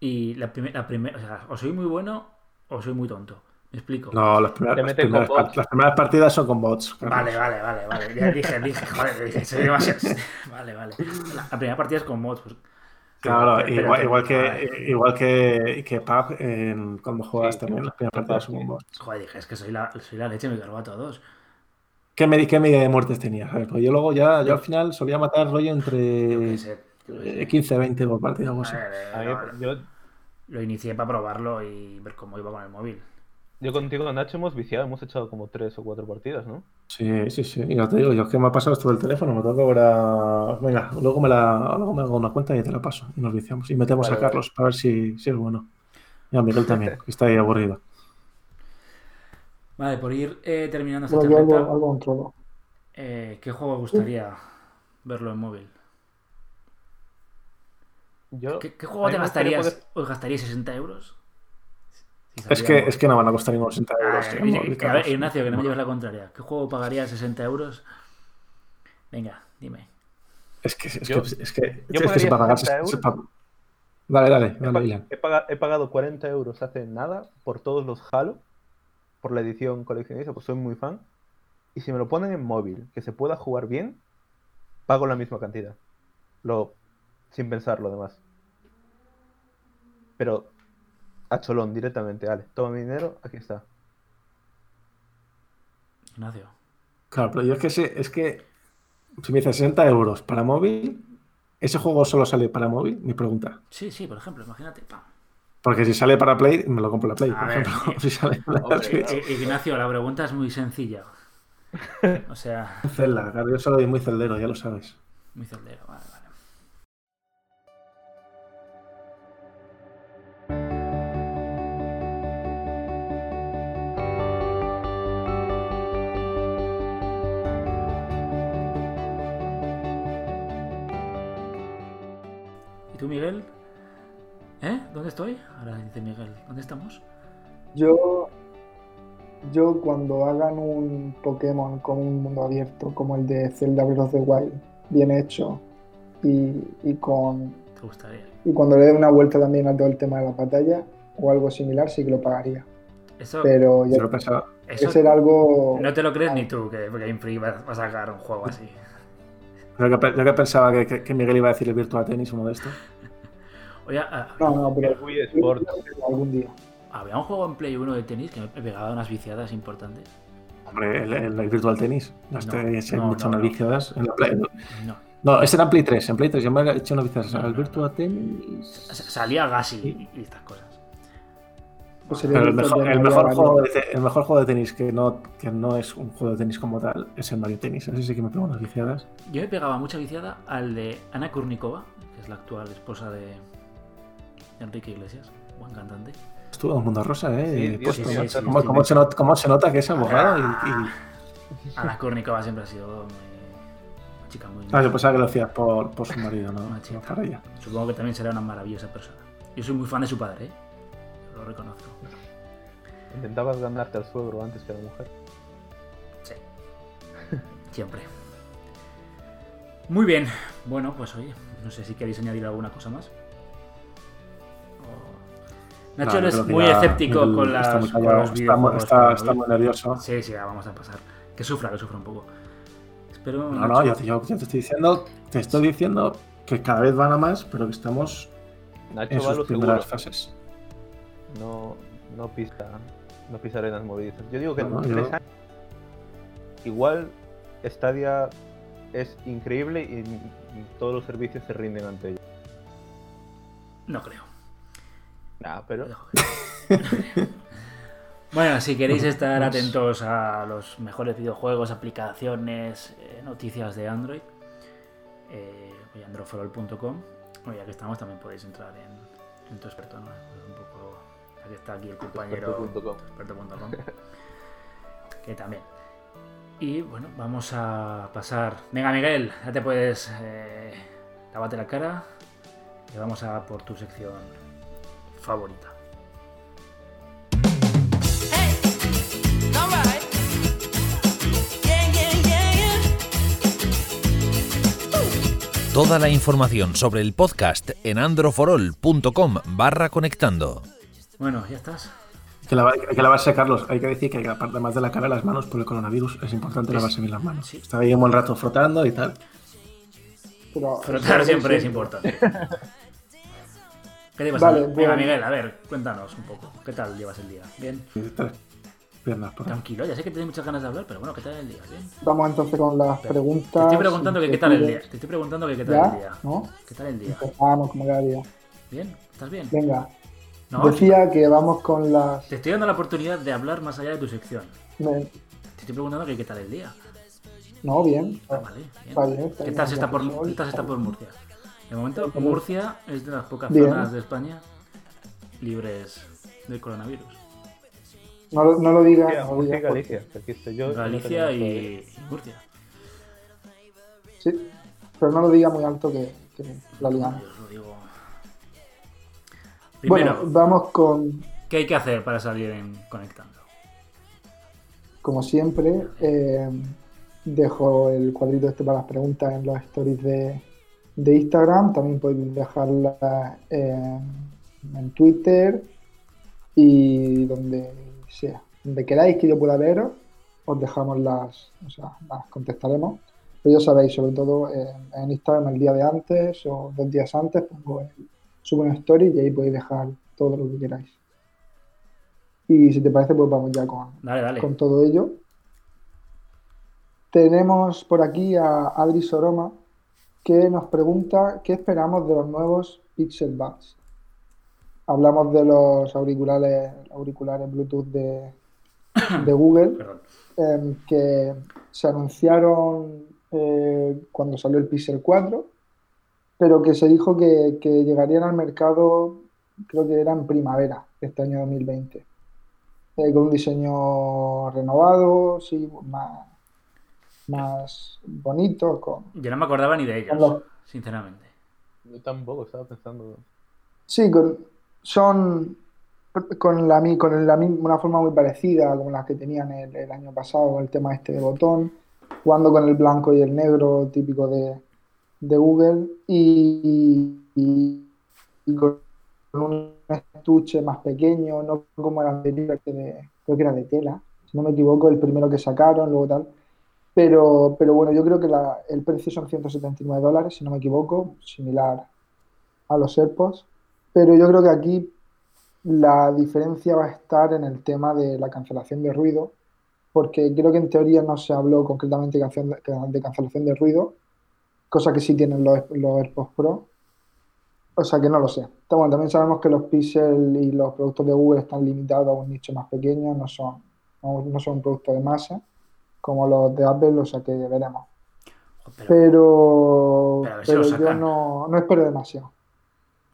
S1: Y la primera, la primer- o sea, o soy muy bueno o soy muy tonto. Me explico.
S3: No, las primeras, las primeras
S4: bots.
S3: las primeras partidas son con bots.
S1: Vale, vale, vale, vale. Ya dije, dije, joder, dije, soy demasiado. Vale, vale. La, la primera partida es con mods. Pues,
S3: Claro,
S1: pero- pero-
S3: igual,
S1: pero-
S3: igual
S1: vale.
S3: que, igual que, que PUBG en- cuando juegas
S4: Sí,
S3: también, las primeras partidas son con bots.
S1: Joder, dije, es que soy la, soy la leche, me cargo a todos.
S3: ¿Qué, qué medida de muertes tenías? A ver, pues yo luego ya, yo al final solía matar rollo entre
S1: sé.
S3: eh, 15, 20 por partida o así.
S1: A ver, eh,
S4: a mí-
S1: no,
S4: yo,
S1: lo inicié para probarlo y ver cómo iba con el móvil.
S4: Yo contigo, Nacho, hemos viciado. Hemos echado como tres o cuatro partidas, ¿no?
S3: Sí, sí, sí. Y ya te digo, yo es que me ha pasado esto del teléfono, me tengo que ahora. Venga, luego me, la, luego me hago una cuenta y te la paso. Y nos viciamos. Y metemos
S4: Vale,
S3: a Carlos para ver si, si es bueno. Y a Miguel también, que está ahí aburrido.
S1: Vale, por ir eh, terminando esta
S5: Bueno, algo, algo
S1: eh, ¿qué juego gustaría verlo en móvil?
S4: Yo,
S1: ¿Qué, juego te gastarías?
S4: poder-
S1: ¿Os gastaríais 60 euros? Si
S3: Es que, es que no van a costar ningún 80
S1: móvil.
S3: euros.
S1: Ah,
S3: tío,
S1: oye,
S3: móvil,
S1: que- a ver,
S3: Carlos.
S1: Ignacio, que no me lleves la contraria. ¿Qué juego pagarías 60 euros? Venga, dime.
S3: Es que, es que,
S4: Yo-
S3: es que,
S4: yo
S3: es que se
S4: pagaría
S3: va a pagar.
S4: 60
S3: se- se
S4: euros.
S3: pa- Dale, dale,
S4: He,
S3: dale,
S4: he paga- he pagado 40 euros hace nada por todos los Halo, por la edición coleccionista, pues soy muy fan. Y si me lo ponen en móvil, que se pueda jugar bien, pago la misma cantidad. Lo, sin pensarlo, además. Pero a cholón, directamente, vale, toma mi dinero, aquí está.
S1: Ignacio.
S3: Claro, pero yo es que, sé- es que si me dices 60 euros para móvil, ¿ese juego solo sale para móvil? Mi pregunta.
S1: Sí, sí, por ejemplo, imagínate. pam.
S3: Porque si sale para Play, me lo compro la Play,
S1: A
S3: por
S1: ver,
S3: ejemplo.
S1: sí.
S3: Si sale para
S4: Hombre.
S1: Eh, Ignacio, la pregunta es muy sencilla. O sea,
S3: Zelda, claro, yo soy muy celdero, ya lo sabes.
S1: muy celdero. Vale, vale. Estoy? Ahora dice Miguel, ¿dónde estamos?
S5: Yo, yo cuando hagan un Pokémon con un mundo abierto como el de Zelda Breath of the Wild, bien hecho, y, y con
S1: ¿Te gustaría?
S5: y cuando le dé una vuelta también a todo el tema de la batalla o algo similar, sí que lo pagaría.
S1: Eso,
S5: Pero ya
S3: Yo lo pensaba.
S1: eso
S5: era algo.
S1: no te lo crees ni tú, que Game Freak va a sacar un juego así.
S3: Yo que, que pensaba que, que- que Miguel iba a decir el Virtua Tennis uno de estos.
S1: Ah,
S5: No, no, pero
S4: El Wii
S5: algún día.
S1: había un juego en Play 1 de tenis que me pegaba unas viciadas importantes.
S3: Hombre, el, el- el Virtual Tennis. No, este,
S1: No,
S3: se
S1: no,
S3: han hecho
S1: no,
S3: unas
S1: no.
S3: viciadas en la Play.
S1: No.
S3: No, ese era en Play 3. En Play 3 yo me he hecho unas viciadas
S1: No,
S3: al
S1: no.
S3: Virtual Tennis.
S1: Salía Gassi y, y estas cosas.
S5: Pues sería
S3: Pero el mejor, el,
S5: había
S3: juego de, el mejor juego de tenis que no, que no es un juego de tenis como tal es el Mario Tennis. Ese sí que me pego unas viciadas.
S1: Yo me pegaba mucha viciada al de Ana Kurnikova, que es la actual esposa de Enrique Iglesias, buen cantante.
S3: Estuvo en el mundo rosa, ¿eh?
S4: Sí,
S1: sí,
S3: ¿Cómo,
S1: sí,
S3: cómo
S1: sí.
S3: se nota, cómo se nota que es abogada? Y, y-
S1: Ana siempre ha sido muy- una chica muy...
S3: Ah, yo pensaba que lo hacías por, por su marido, ¿no? No para ella.
S1: Supongo que también será una maravillosa persona. Yo soy muy fan de su padre, ¿eh? Lo reconozco.
S4: Intentabas ganarte al suegro antes que a la mujer.
S1: Sí. Siempre. Muy bien. Bueno, pues oye, no sé si queréis añadir alguna cosa más. Nacho
S3: No,
S1: es muy
S3: ya
S1: escéptico con, las,
S3: está muy
S1: con los
S3: está, muy-
S1: videojuegos.
S3: está-
S1: pero
S3: está
S1: hoy-
S3: muy nervioso.
S1: Sí, sí, ya vamos a pasar. Que sufra, que sufra un poco. Espero.
S3: No, no, yo, te- yo- yo te estoy diciendo, te estoy diciendo que cada vez van a más, pero que estamos
S4: Nacho
S3: en
S4: va a
S3: sus primeras
S4: seguro.
S3: fases.
S4: No, no pisa, no pisa arenas movedizas. Yo digo que
S3: No, no,
S4: en
S3: yo-
S4: tres años igual Stadia es increíble y, y todos los servicios se rinden ante ella.
S1: No creo.
S4: Ah, pero
S1: Bueno, si queréis estar atentos a los mejores videojuegos, aplicaciones, eh, noticias de Android, eh, voy a androforol.com. Bueno, ya que estamos, también podéis entrar en, en tu experto, ¿no? Pues un poco. Aquí está aquí el compañero.
S4: experto.com.
S1: que también. Y bueno, vamos a pasar. Venga, Miguel, ya te puedes. Eh, lávate la cara y vamos a por tu sección favorita.
S2: Toda la información sobre el podcast en androforol.com barra conectando.
S1: Bueno, ya estás.
S3: Hay que, lavar- hay que lavarse, Carlos. Hay que decir que aparte más de la cara, las manos por el coronavirus, es importante
S1: Es-
S3: lavarse bien las manos.
S1: sí.
S3: Está ahí un buen rato frotando y tal.
S5: Pero,
S1: Frotar siempre es
S5: eso-
S1: importante. ¿Qué te pasa?
S5: Vale,
S1: Venga,
S5: bueno.
S1: Miguel, a ver, cuéntanos un poco. ¿Qué tal llevas el día? ¿Bien?
S3: Y tres piernas por ahí.
S1: Tranquilo, ya sé que tienes muchas ganas de hablar, pero bueno, ¿qué tal el día? ¿Bien?
S5: Vamos entonces con las preguntas.
S1: Te estoy preguntando que qué tal el día. Te estoy preguntando que qué tal
S5: ¿Ya?
S1: el día.
S5: ¿No?
S1: ¿Qué tal el día?
S5: Empezamos como cada día.
S1: ¿Bien? ¿Estás bien?
S5: Venga.
S1: No,
S5: Decía que vamos con las.
S1: te estoy dando la oportunidad de hablar más allá de tu sección.
S5: me-
S1: Te estoy preguntando que qué tal el día.
S5: No, bien.
S1: Ah, vale, bien.
S5: Está bien, está
S1: ¿Qué
S5: bien,
S1: tal se está
S5: ya
S1: por,
S5: que soy.
S1: qué tal se está por Murcia? De momento, Murcia es de las pocas
S5: Bien.
S1: zonas de España libres del coronavirus.
S5: No, lo- no lo digas.
S4: Murcia,
S5: no
S4: Murcia Galicia. yo.
S1: Galicia
S4: no
S1: y, Murcia.
S5: Sí, pero no lo diga muy alto que, que la liamos.
S1: Yo os lo digo. Primero,
S5: Bueno, vamos con,
S1: ¿qué hay que hacer para salir en Conectando?
S5: como siempre, eh, dejo el cuadrito este para las preguntas en los stories de, de Instagram. También podéis dejarlas en, en Twitter y donde sea. Donde queráis que yo pueda leeros, os dejamos las, o sea, las contestaremos. Pero ya sabéis, sobre todo eh, en Instagram el día de antes o dos días antes, pongo el- subo una story y ahí podéis dejar todo lo que queráis. Y si te parece, pues vamos ya con,
S1: Dale, dale.
S5: con todo ello. Tenemos por aquí a Adri Soroma que nos pregunta qué esperamos de los nuevos Pixel Buds. Hablamos de los auriculares, auriculares Bluetooth de, de Google em, que se anunciaron eh, cuando salió el Pixel 4, pero que se dijo que, que llegarían al mercado, creo que era en primavera este año 2020, eh, con un diseño renovado, sí, más, más bonito, con,
S1: Yo no me acordaba ni de ellos,
S5: los-
S1: sinceramente.
S4: Yo tampoco estaba pensando.
S5: Sí, con- son con la, mi- con la, una forma muy parecida como las que tenían el, el año pasado, el tema este de botón, jugando con el blanco y el negro típico de, de Google y, y- y con un estuche más pequeño, no como el anterior, que de- creo que era de tela, si no me equivoco, el primero que sacaron, luego tal. Pero, pero bueno, yo creo que la- el precio son 179 dólares, si no me equivoco, similar a los AirPods. Pero yo creo que aquí la diferencia va a estar en el tema de la cancelación de ruido, porque creo que en teoría no se habló concretamente de cancel- de cancelación de ruido, cosa que sí tienen los, AirPods Pro. O sea que no lo sé. Bueno, también sabemos que los Pixel y los productos de Google están limitados a un nicho más pequeño, no son, no, no son un de masa como los de Apple, o sea que veremos.
S1: Pero
S5: Pero,
S1: pero a ver si lo
S5: pero yo no, no espero demasiado.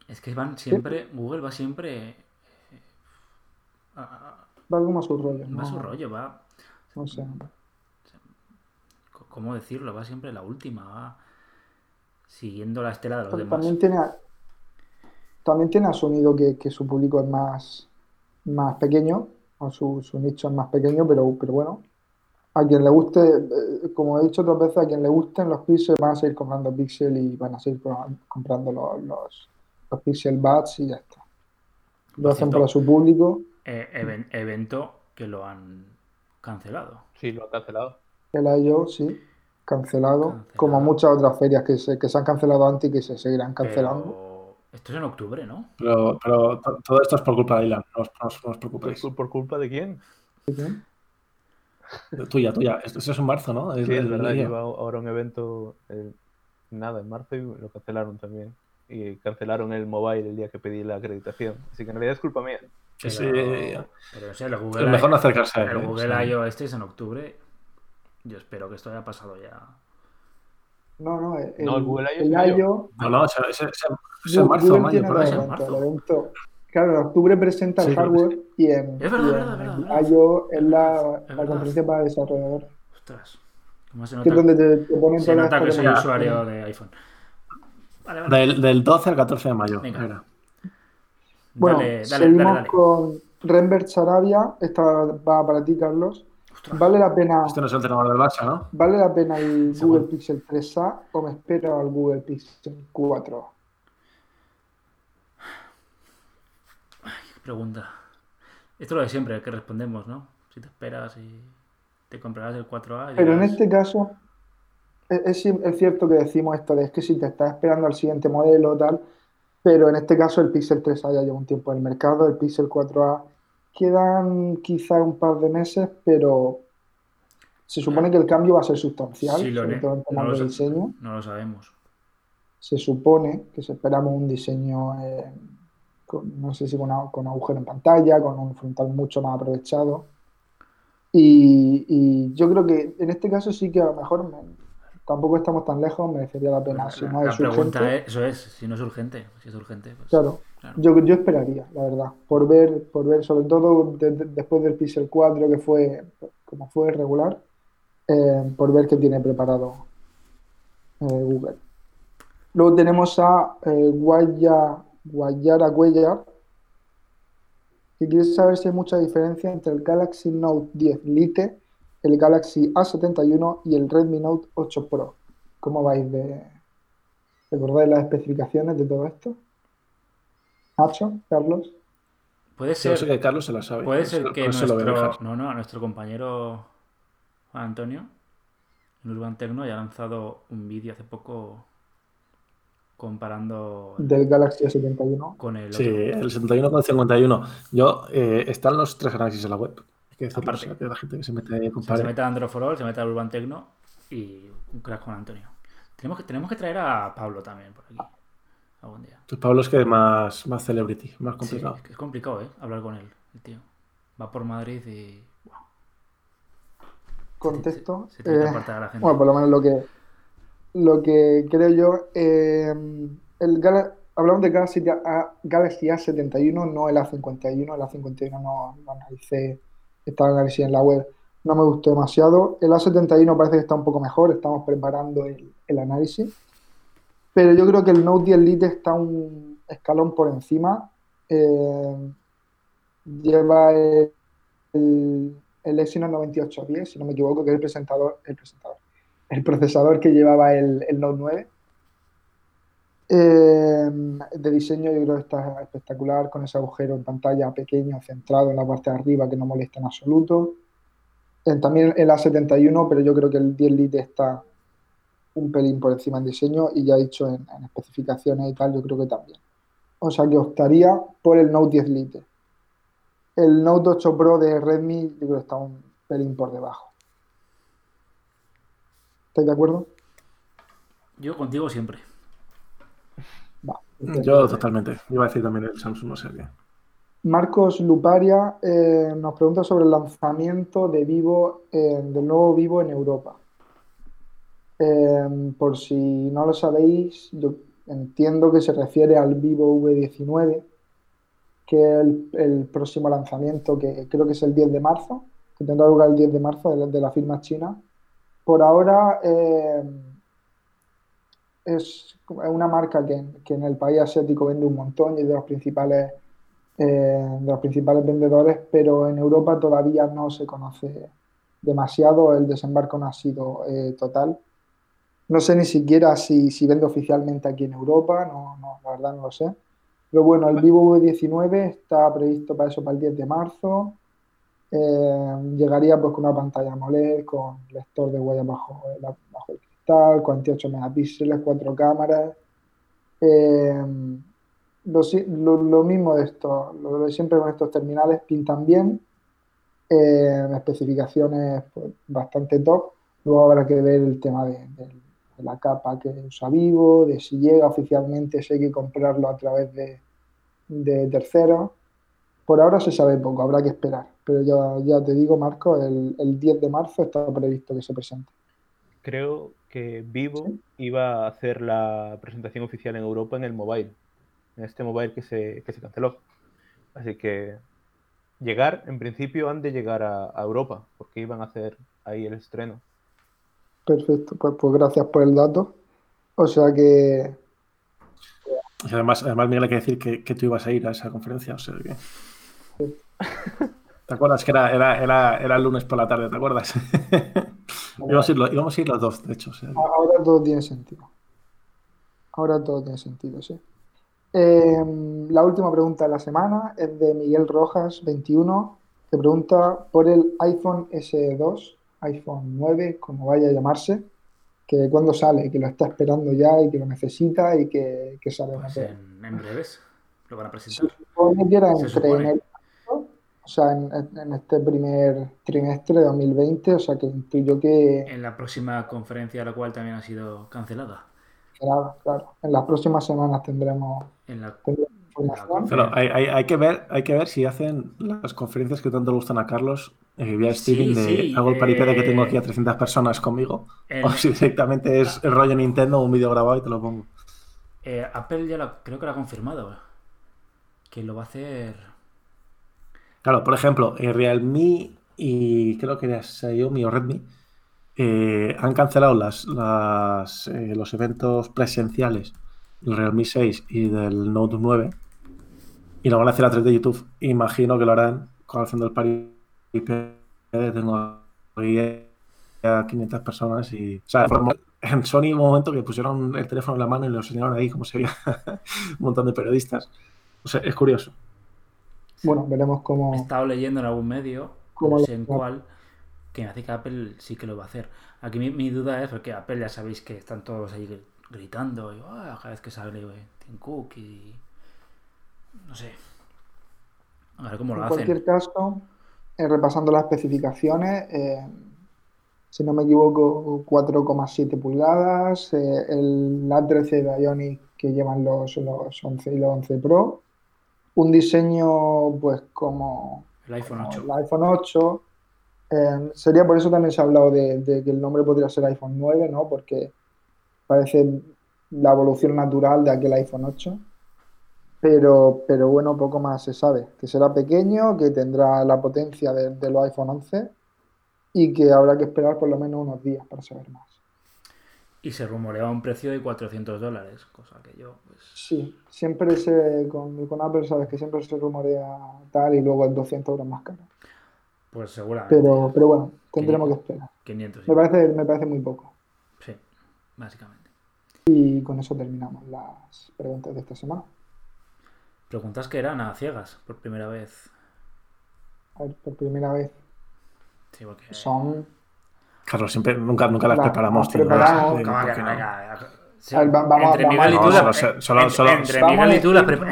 S1: es que van siempre, Google va siempre... eh, a- a-
S5: Va como a su rollo.
S1: va a su
S5: no-
S1: rollo, va...
S5: No sé.
S1: ¿Cómo decirlo? Va siempre la última, va siguiendo la estela de los demás.
S5: También tiene, también tiene asumido que, que su público es más, más pequeño, o su, su nicho es más pequeño, pero, pero bueno, a quien le guste, eh, como he dicho otras veces, a quien le gusten los Pixel van a seguir comprando Pixel y van a seguir co- comprando los, los, los Pixel Buds y ya está. Lo hacen para su público.
S1: Eh, even- evento que lo han cancelado.
S4: Sí, lo ha cancelado.
S5: El I.O. sí, cancelado,
S1: Cancelado.
S5: como muchas otras ferias que se, que se han cancelado antes y que se seguirán cancelando.
S1: Pero esto es en octubre, ¿no?
S3: Pero, pero to- todo esto es por culpa de Ilan, no os, no os- preocupéis.
S4: ¿Por, por culpa de quién?
S3: Tuya, tuya. Esto, esto es en marzo, ¿no?
S4: Sí, es
S3: el
S4: verdad, lleva ahora un evento, eh, nada, en marzo y lo cancelaron también. Y cancelaron el mobile el día que pedí la acreditación. Así que en realidad es culpa mía.
S3: Sí, sí.
S1: Pero, pero no sé, el Google,
S3: Es mejor no acercarse a él.
S1: el
S3: ¿eh?
S1: Google
S3: Sí.
S1: I.O. este es en octubre. Yo espero que esto haya pasado ya.
S5: No, no, el,
S4: No, el Google I.O.
S5: el
S4: es.
S5: I.O.
S3: No, no, es, es- es- es en marzo o mayo,
S1: en
S5: el evento- Claro, en octubre presenta el
S3: Sí,
S5: hardware y en,
S1: Es verdad,
S5: y en
S1: verdad,
S5: el
S1: verdad.
S5: I.O. es la,
S1: Es
S5: la conferencia para desarrolladores,
S1: Ostras. ¿Cómo se
S5: que es
S1: nota,
S5: donde te, te ponen
S1: se
S5: todas
S1: nota que soy usuario de iPhone? Vale, vale.
S3: Del, del 12 al 14 de mayo.
S1: Venga.
S3: era.
S5: Bueno,
S1: dale, dale,
S5: seguimos
S1: dale, dale.
S5: con Rembert Sarabia, esta va para ti, Carlos.
S1: Ostras.
S5: ¿Vale la pena,
S3: Este no es el entrenador del Barça, ¿no?
S5: ¿vale la pena el. Google Pixel 3a o me espero al Google Pixel 4?
S1: Qué pregunta. Esto es lo de siempre, que respondemos, ¿no? Si te esperas y te comprarás el 4A. y
S5: Pero en este caso, es, es es cierto que decimos esto de es que si te estás esperando al siguiente modelo tal, pero en este caso el Pixel 3a ya lleva un tiempo en el mercado, el Pixel 4a quedan quizá un par de meses, pero se supone que el cambio va a ser sustancial,
S1: Sí, lo
S5: sobre
S1: ne-
S5: todo en
S1: no
S5: temas de diseño.
S1: No lo sabemos.
S5: Se supone que si esperamos un diseño, eh, con- no sé si con, con agujero en pantalla, con un frontal mucho más aprovechado. Y, y yo creo que en este caso sí que a lo mejor me- tampoco estamos tan lejos, merecería la pena. Si
S1: la,
S5: no
S1: la
S5: es
S1: pregunta
S5: urgente,
S1: es, eso es, si no es urgente. Si es urgente, pues.
S5: claro,
S1: claro.
S5: yo, yo esperaría, la verdad, por ver, por ver, sobre todo de- de- después del Pixel 4, que fue como fue regular, eh, por ver qué tiene preparado eh, Google. Luego tenemos a eh, Guaya, Guayara Cuellar, que quiere saber si hay mucha diferencia entre el Galaxy Note 10 Lite, el Galaxy A71 y el Redmi Note 8 Pro. ¿Cómo vais de... ¿Recordáis las especificaciones de todo esto? Nacho, Carlos.
S1: Puede
S3: Yo
S1: ser,
S3: sé que Carlos se la sabe.
S1: puede ser que
S3: lo
S1: nuestro, no, no, nuestro compañero Juan Antonio en Urban Tecno ya ha lanzado un vídeo hace poco comparando
S5: Del Galaxy A71.
S1: con el
S3: Sí,
S1: otro.
S3: el 71 con 51. Yo, eh, están los tres análisis en la web. Hay que decirlo,
S1: Aparte.
S3: o sea, que la gente que se mete
S1: O sea, se mete a Android for All, se mete a Urban Tecno y un crack con Antonio. Tenemos que, tenemos que traer a Pablo también por aquí algún día.
S3: Pues Pablo es que es más, más celebrity, más
S1: Sí,
S3: complicado.
S1: es, que es complicado, ¿eh? Hablar con él, el tío. Va por Madrid y...
S5: Contexto.
S1: Se, se tiene que
S5: eh,
S1: apartar a la gente.
S5: Bueno, por lo menos lo que, lo que creo yo. eh, el hablamos de Galaxy, A, Galaxy A71, no el A51. El A51 no lo analicé, está el análisis en la web. No me gustó demasiado. El A71 parece que está un poco mejor. Estamos preparando el, el análisis. pero yo creo que el Note 10 Lite está un escalón por encima. Eh, lleva el, el, el Exynos 9810, si no me equivoco, que es el el presentador, el procesador que llevaba el, Note 9. Eh, de diseño yo creo que está espectacular con ese agujero en pantalla pequeño, centrado en la parte de arriba que no molesta en absoluto. Eh, también el A71, pero yo creo que el 10 Lite está un pelín por encima en diseño y ya dicho en, en especificaciones y tal, yo creo que también. O sea que optaría por el Note 10 Lite. El Note 8 Pro de Redmi yo creo que está un pelín por debajo. ¿Estáis de acuerdo?
S1: Yo contigo siempre.
S5: Va.
S3: Yo totalmente. Iba a decir también el Samsung, no sé qué.
S5: Marcos Luparia eh, nos pregunta sobre el lanzamiento de Vivo, eh, del nuevo Vivo en Europa. Eh, por si no lo sabéis, yo entiendo que se refiere al Vivo V19, que es el, el próximo lanzamiento, que creo que es el 10 de marzo, que tendrá lugar el 10 de marzo de la, de la firma china. Por ahora eh, es una marca que, que en el país asiático vende un montón y es de los principales eh, de los principales vendedores, pero en Europa todavía no se conoce demasiado, el desembarco no ha sido eh, total. No sé ni siquiera si, si vende oficialmente aquí en Europa, no, no, la verdad no lo sé. Pero bueno, el Vivo V19 está previsto para eso, para el 10 de marzo. Eh, llegaría pues con una pantalla AMOLED, con lector de huella bajo, bajo el cristal, 48 megapíxeles, cuatro cámaras. Eh, lo, lo, lo, mismo de esto, lo de siempre con estos terminales pintan bien, eh, especificaciones pues, bastante top. Luego habrá que ver el tema de, la capa que usa Vivo, de si llega oficialmente, si hay que comprarlo a través de, de terceros. Por ahora se sabe poco, habrá que esperar. Pero ya, ya te digo, Marco, el, el 10 de marzo está previsto que se presente.
S4: Creo que Vivo ¿Sí? iba a hacer la presentación oficial en Europa en el mobile en este mobile que se, que se canceló. Así que llegar, en principio, han de llegar a, a, Europa, porque iban a hacer ahí el estreno.
S5: Perfecto, pues, pues gracias por el dato. O sea que.
S3: Además, además, Miguel, hay que decir que, que, tú ibas a ir a esa conferencia, o sea que. ¿Te acuerdas que era, era, era, era, el lunes por la tarde? ¿Te acuerdas? íbamos, a ir, íbamos, a ir, los dos, de hecho. O sea.
S5: Ahora todo tiene sentido. Ahora todo tiene sentido, sí. Eh, la última pregunta de la semana es de Miguel Rojas, 21, que pregunta por el iPhone SE2, iPhone 9, como vaya a llamarse, que cuando sale, que lo está esperando ya y que lo necesita y que, que sale
S1: pues en, en, breves lo van a presentar.
S5: Se supone que era entre enero, o sea, en, en, este primer trimestre de 2020, o sea que intuyo que...
S1: En la próxima conferencia, la cual también ha sido cancelada.
S5: Claro, claro. En las próximas semanas tendremos,
S1: en la,
S5: tendremos información.
S3: Pero hay, hay, hay, que ver, hay que ver si hacen las conferencias que tanto le gustan a Carlos eh, vía streaming
S1: sí,
S3: de
S1: sí,
S3: hago el paripé de que tengo
S1: eh,
S3: aquí a 300 personas conmigo
S1: el-
S3: o si directamente es el rollo Nintendo un vídeo grabado y te lo pongo.
S1: Eh, Apple ya lo, creo que lo ha confirmado. Que lo va a hacer.
S3: Claro, por ejemplo, eh, Realme y creo que era Xiaomi o Redmi eh, han cancelado las, las, eh, los eventos presenciales del Realme 6 y del Note 9 y lo van a hacer a través de YouTube. Imagino que lo harán haciendo el paripé de tengo ahí a 500 personas y... O sea, en Sony un momento que pusieron el teléfono en la mano y lo enseñaron ahí como sería un montón de periodistas. O sea, es curioso.
S5: Bueno, veremos cómo...
S1: He estado leyendo en algún medio,
S5: ¿Cómo
S1: no sé en cuál, que me hace que Apple sí que lo va a hacer. Aquí mi, mi duda es porque Apple ya sabéis que están todos ahí gri- gritando y "Ah", cada vez que sale eh, Tim Cook y... No sé. A ver cómo lo
S5: En
S1: hacen.
S5: cualquier caso, eh, repasando las especificaciones, eh, si no me equivoco, 4,7 pulgadas, eh, el A13 Bionic que llevan los, los 11 y los 11 Pro, un diseño pues como,
S1: El iPhone
S5: como
S1: 8.
S5: el iPhone 8. Eh, sería por eso también se ha hablado de, de que el nombre podría ser iPhone 9, ¿no? Porque parece la evolución natural de aquel iPhone 8. Pero, pero bueno, poco más se sabe. Que será pequeño, que tendrá la potencia de, de los iPhone 11 y que habrá que esperar por lo menos unos días para saber más.
S1: Y se rumoreaba un precio de 400 dólares, cosa que yo, pues.
S5: Sí, siempre se, con, con Apple sabes que siempre se rumorea tal y luego es 200 euros más caro.
S1: Pues seguramente.
S5: Pero, pero bueno, tendremos que esperar.
S1: 500.
S5: Me parece, me parece muy poco.
S1: Sí, básicamente.
S5: Y con eso terminamos las preguntas de esta semana.
S1: Preguntas que eran a ciegas por primera vez.
S5: A ver, por primera vez
S1: Sí, porque.
S5: son...
S3: Carlos, siempre, nunca, nunca las
S5: La-
S3: preparamos.
S5: las
S3: tío,
S5: preparamos.
S3: ¿verdad?
S1: Cómo que
S3: ¿Por qué
S1: no?
S3: no?
S1: Venga, sí,
S5: A ver, va- vamos-
S1: entre Miguel y tú,
S3: No,
S5: Vamos
S1: y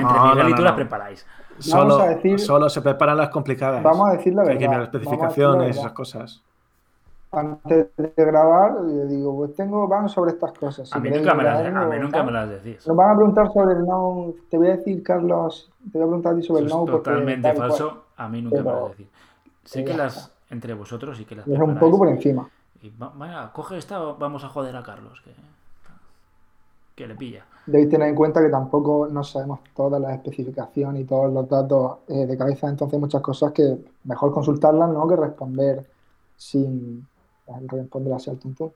S3: No, no,
S1: y
S3: no,
S1: las
S3: no.
S1: preparáis.
S3: Solo,
S5: Vamos a decir-
S3: solo se preparan las complicadas.
S5: Vamos a decir la
S3: Que hay que mirar
S5: verdad.
S3: las especificaciones y esas cosas.
S5: Antes de grabar, yo digo, pues tengo, van sobre estas cosas.
S1: A mí nunca me las,
S5: grabar
S1: a
S5: o
S1: mí nunca
S5: tal.
S1: me las decís.
S5: Nos van a preguntar sobre el no. Te voy a decir, Carlos, te voy a preguntar a ti sobre
S1: Eso
S5: el no.
S1: es totalmente
S5: y cual.
S1: falso. A mí nunca me las decís. Sé que las. Entre vosotros sí que las
S5: Es un poco por encima.
S1: Y va- venga, coge esta, vamos a joder a Carlos. Que, que le pilla.
S5: Debéis tener en cuenta que tampoco no sabemos todas las especificaciones y todos los datos eh, de cabeza, entonces muchas cosas que mejor consultarlas, ¿no? Que responder sin responder así al tuntún.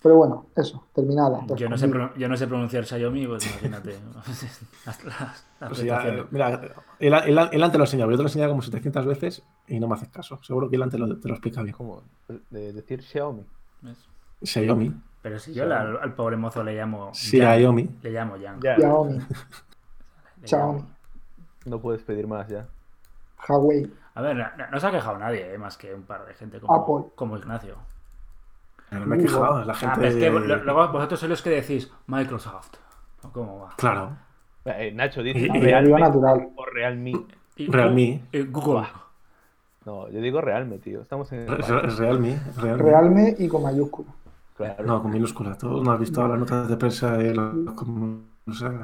S5: Pero bueno, eso, terminada.
S1: Yo no, sé,
S5: respondido.
S1: pro- yo no sé pronunciar Xiaomi, pues imagínate. las, las- las
S3: ya,
S1: prestaciones.
S3: mira, él, él- él antes lo enseñaba, yo te lo he enseñado como 700 veces y no me haces caso. Seguro que él antes lo, te lo explica bien.
S4: Como de decir Xiaomi.
S1: ¿ves?
S3: Xiaomi.
S1: Pero si yo la- al pobre mozo le llamo.
S3: Xiaomi.
S1: Yang, Le llamo Yang.
S4: Ya,
S5: Xiaomi,
S1: le
S5: Xiaomi,
S1: llamo.
S4: no puedes pedir más ya.
S5: Huawei,
S1: A ver, no, no se ha quejado nadie, eh, más que un par de gente como,
S5: Apple.
S1: como Ignacio.
S3: No me he quejado, la
S1: Ah,
S3: gente.
S1: pero es que luego vosotros sois los que decís Microsoft. ¿O ¿Cómo va?
S3: Claro.
S4: Eh, Nacho dice
S3: Y- y-
S4: Realme
S5: natural.
S4: o Realme.
S1: Y-
S3: Realme.
S1: y Google.
S4: No, yo digo Realme, tío. Estamos en
S3: Realme. Realme.
S5: Realme y con mayúscula.
S4: Claro.
S3: No, con minúscula. Tú no has visto las notas de prensa de los.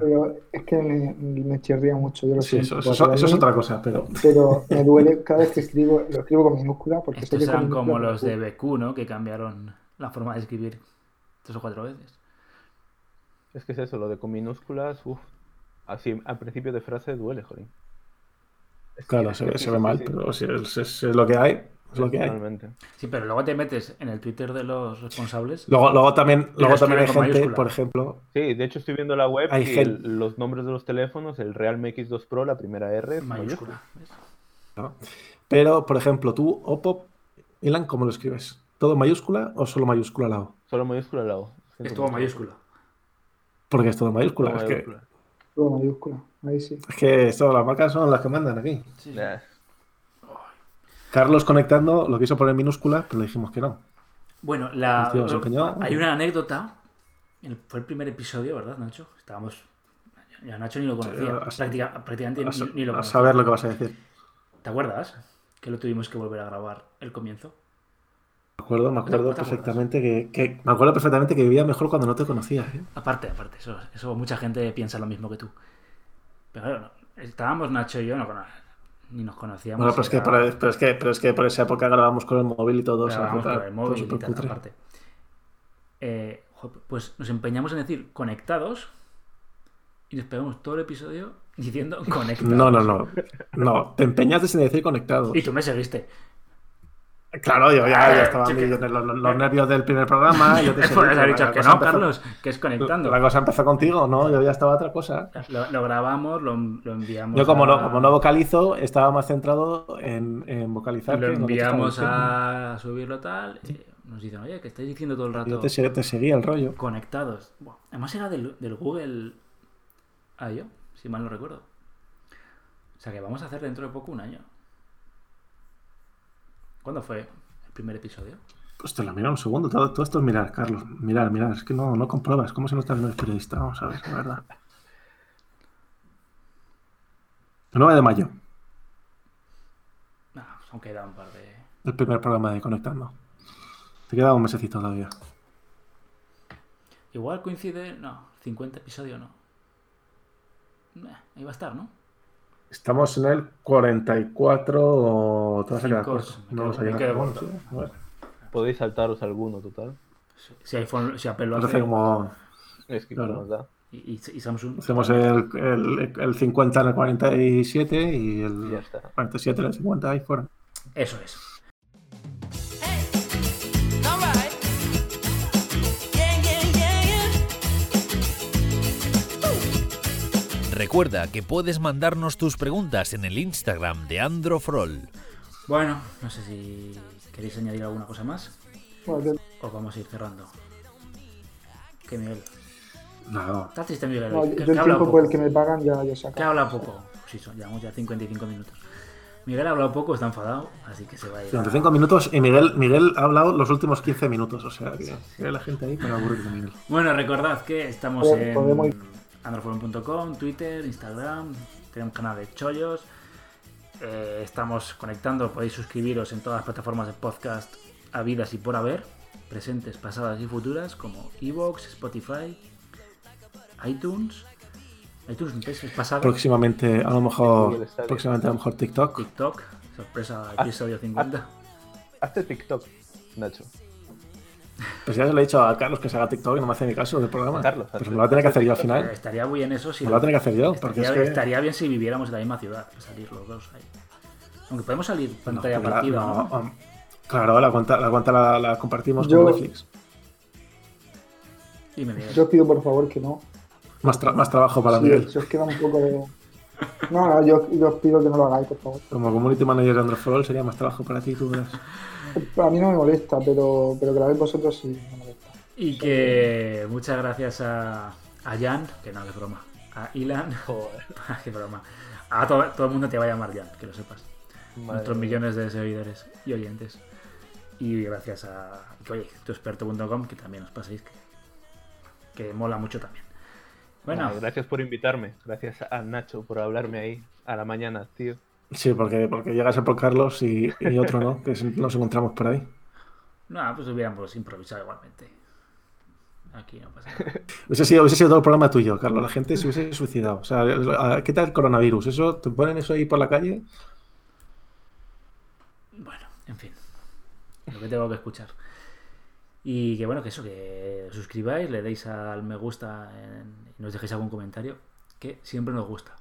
S5: Pero es que me, me chirría mucho, yo lo
S3: Sí, eso, eso- es otra cosa, pero.
S5: Pero me duele cada vez que escribo, lo escribo con minúscula porque sé
S1: Estos eran como los de BQ, ¿no? Que cambiaron la forma de escribir tres o cuatro veces.
S4: Es que es eso, lo de con minúsculas, uff. Así, al principio de frase duele. Es que-
S3: Claro, se,
S4: que
S3: ve- se mal, pero si es, es- es lo que hay. Es lo que hay.
S1: Sí, pero luego te metes en el Twitter de los responsables.
S3: Luego, luego también, luego también hay gente,
S1: mayúscula.
S3: por ejemplo,
S4: Sí, de hecho estoy viendo la web
S3: Hay
S4: y el- los nombres de los teléfonos, el Realme X2 Pro, la primera R,
S1: Mayúscula.
S3: Pero, por ejemplo, tú, Oppo, Ilan, ¿cómo lo escribes? ¿Todo mayúscula o solo mayúscula al lado?
S4: Solo mayúscula al lado.
S1: Es todo mayúscula.
S3: Porque es todo mayúscula.
S4: Todo
S3: es, que,
S4: mayúscula.
S5: Todo mayúscula. Ahí sí.
S3: es que esto, las marcas son las que mandan aquí.
S4: Nah,
S3: Carlos conectando lo quiso poner minúscula, pero le dijimos que no.
S1: Bueno, la, hay una anécdota. el- fue el primer episodio, ¿verdad, Nacho? Estábamos. Ya Nacho ni lo conocía.
S3: Eh, a-
S1: práctica- prácticamente
S3: A,
S1: ni, lo
S3: a
S1: conocía.
S3: saber lo que vas a decir.
S1: ¿Te acuerdas? Que lo tuvimos que volver a grabar el comienzo.
S3: Me acuerdo, me
S1: ¿No te- no
S3: acuerdo perfectamente que, que- me acuerdo perfectamente que vivía mejor cuando no te conocía. ¿eh?
S1: Aparte, aparte, eso, eso mucha gente piensa lo mismo que tú. Pero claro, no, estábamos Nacho y yo, no, ni nos conocíamos.
S3: Bueno, pero es, que
S1: era-
S3: por, pero, es que, pero es que por esa época grabábamos con el móvil y todo.
S1: grabábamos por el móvil y tal, aparte. Eh, pues nos empeñamos en decir conectados y nos pegamos todo el episodio diciendo conectados.
S3: No, no, no. No, te empeñaste en decir conectado.
S1: Y tú me seguiste.
S3: Claro, yo ya,
S1: Ah,
S3: ya estaba
S1: chica.
S3: los, los- los nervios del primer programa. yo te
S1: dicho
S3: la
S1: que
S3: cosa
S1: no,
S3: empezó-
S1: Carlos, que es conectando.
S3: La cosa empezó contigo, ¿no? Yo ya estaba otra cosa.
S1: Lo, lo grabamos, lo, lo enviamos.
S3: Yo como
S1: a-
S3: no, como no vocalizo, estaba más centrado en, en vocalizar.
S1: Lo enviamos a subirlo tal. y nos dicen, oye, que estáis diciendo todo el rato
S3: Yo te, se- te seguía el rollo.
S1: conectados. Además era del, del Google I.O., si mal no recuerdo. O sea que vamos a hacer dentro de poco un año. ¿Cuándo fue el primer episodio?
S3: Pues te lo mira un segundo. Todo, todo esto es mirar, Carlos. Mirar, mirar. Es que no, no compruebas. ¿Cómo se nota que no eres periodista? Vamos a ver, la verdad. El 9 de mayo,
S1: Ah, pues aún queda un par de.
S3: el primer programa de Conectando. Te queda un mesecito todavía.
S1: Igual coincide. No, 50 episodios no. Nah, ahí va a estar, ¿no?
S3: Estamos en el 44 o te No bueno.
S4: Podéis saltaros alguno, total.
S1: Si, iPhone, si Apple lo hace.
S3: como.
S4: Es que
S3: Claro.
S4: ¿qué más da?
S1: Y, y- Samsung.
S3: Hacemos el, el, el 50 en el 47 y
S4: ya
S3: el
S4: está.
S3: 47 en el 50 y fuera.
S1: Eso es.
S2: Recuerda que puedes mandarnos tus preguntas en el Instagram de Androfrol.
S1: Bueno, no sé si queréis añadir alguna cosa más
S5: yo-
S1: o vamos a ir cerrando. Que Miguel.
S3: Nada.
S1: Está triste Miguel.
S5: no,
S1: que,
S5: yo
S1: que
S5: el tiempo
S1: poco.
S5: por el que me pagan ya, ya se
S1: Que habla poco. Sí, son, llevamos ya 55 minutos. Miguel ha hablado poco, está enfadado, así que se va a ir. a-
S3: 55 minutos y Miguel, Miguel ha hablado los últimos 15 minutos. O sea, que la gente ahí para aburrir de Miguel.
S1: Bueno, recordad que estamos en
S5: podemos-
S1: androforum.com, Twitter, Instagram, tenemos canal de chollos, eh, estamos conectando, podéis suscribiros en todas las plataformas de podcast habidas y por haber, presentes, pasadas y futuras, como Evox, Spotify, iTunes, iTunes es pasado,
S3: Próximamente, a lo mejor, próximamente a lo mejor TikTok.
S1: TikTok, sorpresa, episodio 50.
S4: Hazte TikTok, Nacho.
S3: Pues ya se lo he dicho a Carlos que se haga TikTok y no me hace ni caso del programa.
S4: Carlos,
S3: pues me lo va a tener que hacer yo al final.
S1: estaría muy bien eso si
S3: Me lo va a tener que hacer yo, porque
S1: estaría,
S3: es que...
S1: estaría bien si viviéramos en la misma ciudad, salir los dos ahí. Aunque podemos salir
S3: No,
S1: pantalla
S3: la-
S1: partida,
S3: no,
S1: ¿no?
S3: um, Claro, la cuenta la, cuenta la, la compartimos
S5: Yo-
S3: con Netflix.
S1: Dime, Miguel.
S5: Yo os pido por favor que no.
S3: Más, tra- más trabajo para
S5: Sí,
S3: Miguel.
S5: se os queda un poco de... No, no, yo, yo os pido que no lo hagáis, por favor.
S3: Como community manager de Android sería más trabajo para ti, tú verás.
S5: A mí no me molesta, pero, pero que lo hagáis vosotros sí me molesta.
S1: Y que muchas gracias a, a Jan, que no, que broma. A Ilan,
S4: Joder.
S1: qué broma. A todo, todo el mundo te va a llamar Jan, que lo sepas.
S4: Madre
S1: Nuestros
S4: mía.
S1: millones de seguidores y oyentes. Y gracias a que, oye, tuexperto.com, que también os paséis, que, que mola mucho también. Bueno,
S4: Ay, gracias por invitarme. Gracias a Nacho por hablarme ahí a la mañana, tío.
S3: Sí, porque, porque llega a por Carlos y, y otro no, que nos encontramos por ahí.
S1: nada, pues hubiéramos improvisado igualmente. Aquí no pasa nada.
S3: Hubiese sido, hubiese sido todo el programa tuyo, Carlos. La gente se hubiese suicidado. O sea, ¿qué tal el coronavirus? ¿Eso te ponen eso ahí por la calle?
S1: Bueno, en fin. Lo que tengo que escuchar. Y que bueno, que eso, que suscribáis, le deis al me gusta en- nos dejéis algún comentario, que siempre nos gusta.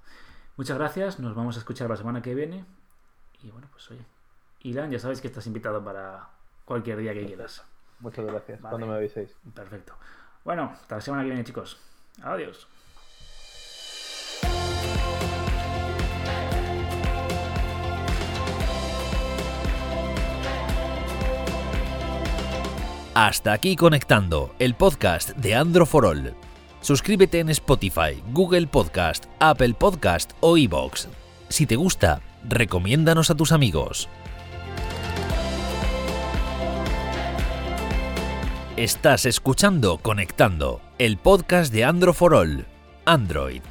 S1: Muchas gracias, nos vamos a escuchar la semana que viene. Y bueno, pues oye. Ilan, ya sabes que estás invitado para cualquier día que quieras.
S4: Muchas gracias.
S1: Vale.
S4: Cuando me aviséis.
S1: Perfecto. Bueno, hasta la semana que viene, chicos. Adiós.
S2: Hasta aquí conectando, el podcast de Andro for All. Suscríbete en Spotify, Google Podcast, Apple Podcast o iBox. Si te gusta, recomiéndanos a tus amigos. Estás escuchando Conectando, el podcast de Andro for All. Android,